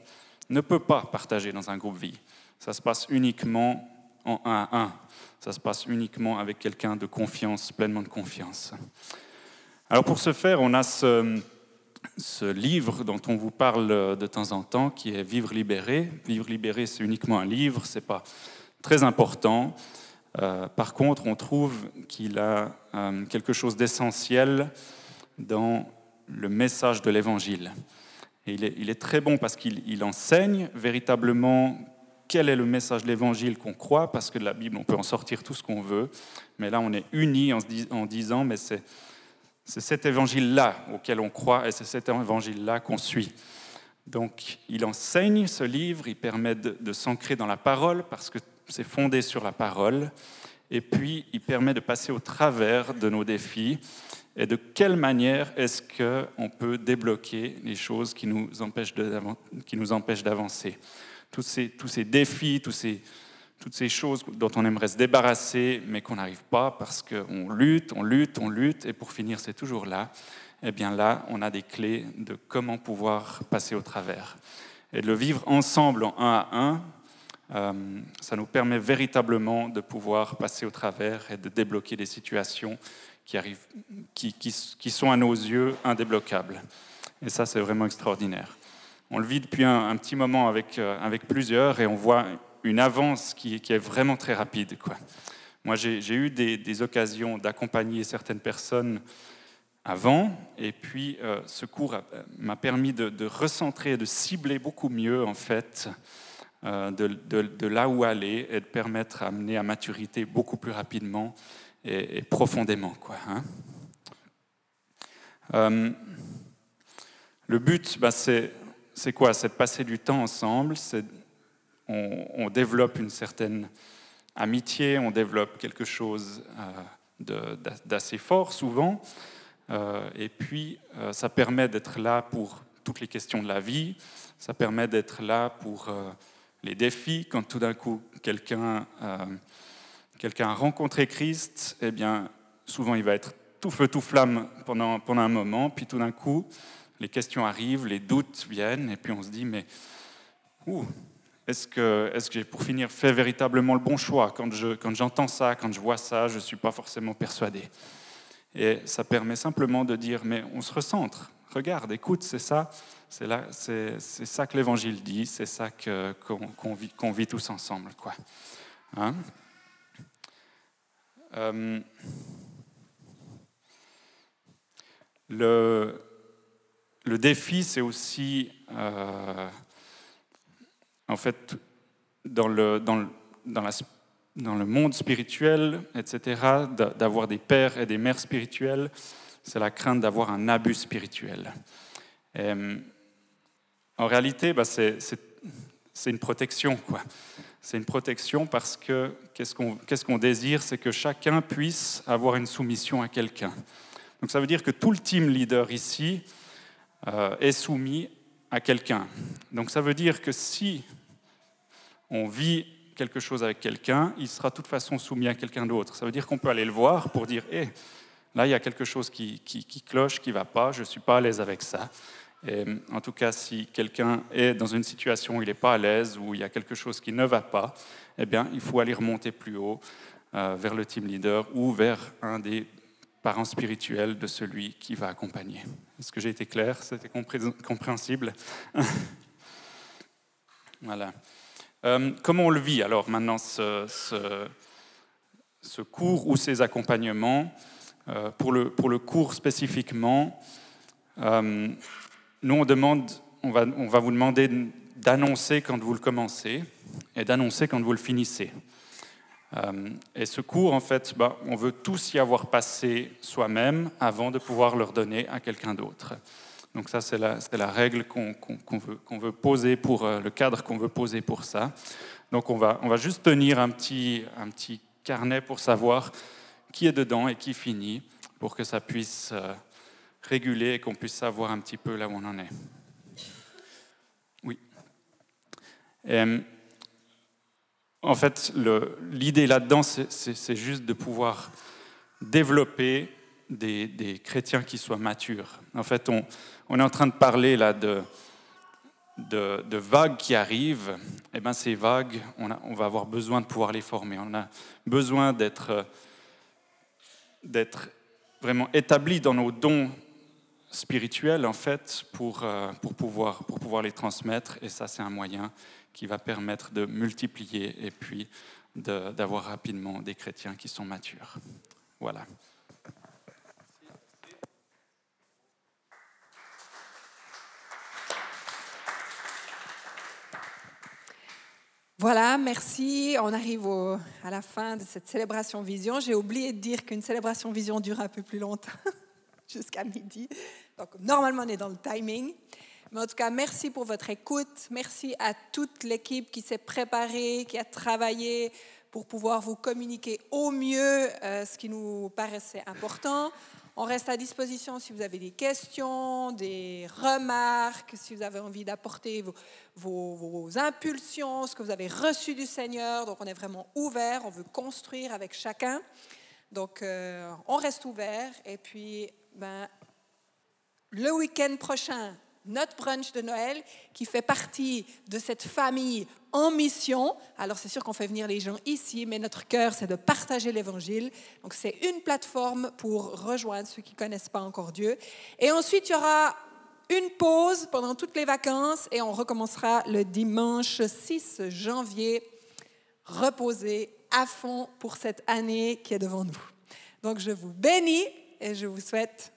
ne peut pas partager dans un groupe vie. Ça se passe uniquement en un à un. Ça se passe uniquement avec quelqu'un de confiance, pleinement de confiance. Alors pour ce faire, on a ce, ce livre dont on vous parle de temps en temps, qui est Vivre libéré. Vivre libéré, c'est uniquement un livre, c'est pas très important. Euh, par contre, on trouve qu'il a euh, quelque chose d'essentiel dans le message de l'Évangile. Et il est, très bon parce qu'il enseigne véritablement quel est le message de l'Évangile qu'on croit, parce que de la Bible, on peut en sortir tout ce qu'on veut, mais là, on est unis en disant, mais c'est c'est cet évangile-là auquel on croit et c'est cet évangile-là qu'on suit. Donc il enseigne ce livre, il permet de, s'ancrer dans la parole parce que c'est fondé sur la parole, et puis il permet de passer au travers de nos défis et de quelle manière est-ce qu'on peut débloquer les choses qui nous empêchent d'avancer? Tous ces, tous ces défis, tous ces, toutes ces choses dont on aimerait se débarrasser, mais qu'on n'arrive pas parce qu'on lutte, on lutte, on lutte, et pour finir, c'est toujours là. Eh bien là, on a des clés de comment pouvoir passer au travers. Et de le vivre ensemble en un à un, euh, ça nous permet véritablement de pouvoir passer au travers et de débloquer des situations qui, arrivent, qui, sont à nos yeux indébloquables. Et ça, c'est vraiment extraordinaire. On le vit depuis un, un petit moment avec, euh, avec plusieurs et on voit une avance qui, est vraiment très rapide. Quoi. Moi, j'ai eu des, occasions d'accompagner certaines personnes avant, et puis euh, ce cours m'a permis de, recentrer, de cibler beaucoup mieux, en fait, euh, de, là où aller et de permettre à amener à maturité beaucoup plus rapidement et, et profondément. Quoi, hein. euh, le but, bah, c'est quoi? C'est de passer du temps ensemble, c'est on, développe une certaine amitié, on développe quelque chose euh, d'assez fort souvent. Euh, et puis, euh, ça permet d'être là pour toutes les questions de la vie, ça permet d'être là pour les défis. Quand tout d'un coup, quelqu'un a rencontré Christ, eh bien, souvent, il va être tout feu, tout flamme pendant, pendant un moment, puis tout d'un coup, les questions arrivent, les doutes viennent, et puis on se dit, mais ouh, est-ce que, est que j'ai, pour finir, fait véritablement le bon choix quand, je, quand j'entends ça, quand je vois ça, je ne suis pas forcément persuadé. Et ça permet simplement de dire, mais on se recentre. Regarde, écoute, c'est ça, c'est, là, c'est, c'est ça que l'Évangile dit, c'est ça qu'on, vit, vit, tous ensemble. Quoi. Hein? Euh, le, le défi, c'est aussi... Euh, en fait, dans le, dans le, dans le monde spirituel, etc., d'avoir des pères et des mères spirituelles, c'est la crainte d'avoir un abus spirituel. En réalité, bah, c'est une protection. C'est une protection parce que qu'est-ce qu'on qu qu'on désire C'est que chacun puisse avoir une soumission à quelqu'un. Donc ça veut dire que tout le team leader ici euh, est soumis à quelqu'un. Donc ça veut dire que si on vit quelque chose avec quelqu'un, il sera de toute façon soumis à quelqu'un d'autre. Ça veut dire qu'on peut aller le voir pour dire, hé, là, il y a quelque chose qui, cloche, qui ne va pas, je ne suis pas à l'aise avec ça. En tout cas, si quelqu'un est dans une situation où il n'est pas à l'aise, où il y a quelque chose qui ne va pas, eh bien, il faut aller remonter plus haut euh, vers le team leader ou vers un des parents spirituels de celui qui va accompagner. Est-ce que j'ai été clair? C'était compréhensible? Voilà. Euh, comment on le vit alors maintenant ce, cours ou ces accompagnements euh, pour, le, pour le cours spécifiquement, euh, nous on demande, on va, on va vous demander d'annoncer quand vous le commencez et d'annoncer quand vous le finissez. Et ce cours, en fait, bah, on veut tous y avoir passé soi-même avant de pouvoir le redonner à quelqu'un d'autre. Donc ça, c'est la, règle qu'on veut, poser pour euh, le cadre qu'on veut poser pour ça. Donc on va, juste tenir un petit, carnet pour savoir qui est dedans et qui finit, pour que ça puisse euh, réguler et qu'on puisse savoir un petit peu là où on en est. Oui. Et, en fait, l'idée là-dedans, c'est juste de pouvoir développer des, chrétiens qui soient matures. En fait, on, est en train de parler là de, vagues qui arrivent. Eh bien, ces vagues, on, va avoir besoin de pouvoir les former. On a besoin d'être vraiment établis dans nos dons spirituels, en fait, euh, pour, pouvoir, pour pouvoir les transmettre. Et ça, c'est un moyen qui va permettre de multiplier et puis d'avoir rapidement des chrétiens qui sont matures. Voilà. Voilà, merci. On arrive à la fin de cette célébration vision. J'ai oublié de dire qu'une célébration vision dure un peu plus longtemps, jusqu'à midi. Donc, normalement, on est dans le timing. Mais en tout cas, merci pour votre écoute. Merci à toute l'équipe qui s'est préparée, qui a travaillé pour pouvoir vous communiquer au mieux euh, ce qui nous paraissait important. On reste à disposition si vous avez des questions, des remarques, si vous avez envie d'apporter vos, impulsions, ce que vous avez reçu du Seigneur. Donc on est vraiment ouvert, on veut construire avec chacun. Donc euh, on reste ouvert. Et puis ben, le week-end prochain, notre brunch de Noël qui fait partie de cette famille en mission. Alors c'est sûr qu'on fait venir les gens ici, mais notre cœur c'est de partager l'évangile. Donc c'est une plateforme pour rejoindre ceux qui ne connaissent pas encore Dieu. Et ensuite il y aura une pause pendant toutes les vacances et on recommencera le dimanche 6 janvier, reposer à fond pour cette année qui est devant nous. Donc je vous bénis et je vous souhaite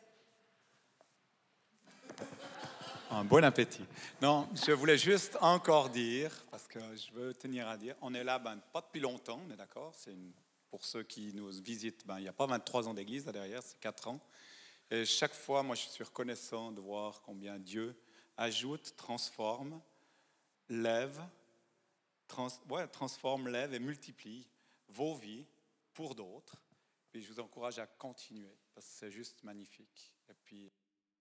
Un bon appétit. Non, je voulais juste encore dire, parce que je veux tenir à dire, on est là ben, pas depuis longtemps, on est d'accord C'est Pour ceux qui nous visitent, ben, il n'y a pas 23 ans d'église là derrière, c'est 4 ans. Et chaque fois, moi, je suis reconnaissant de voir combien Dieu ajoute, transforme, lève, transforme, lève et multiplie vos vies pour d'autres. Et je vous encourage à continuer, parce que c'est juste magnifique. Et puis,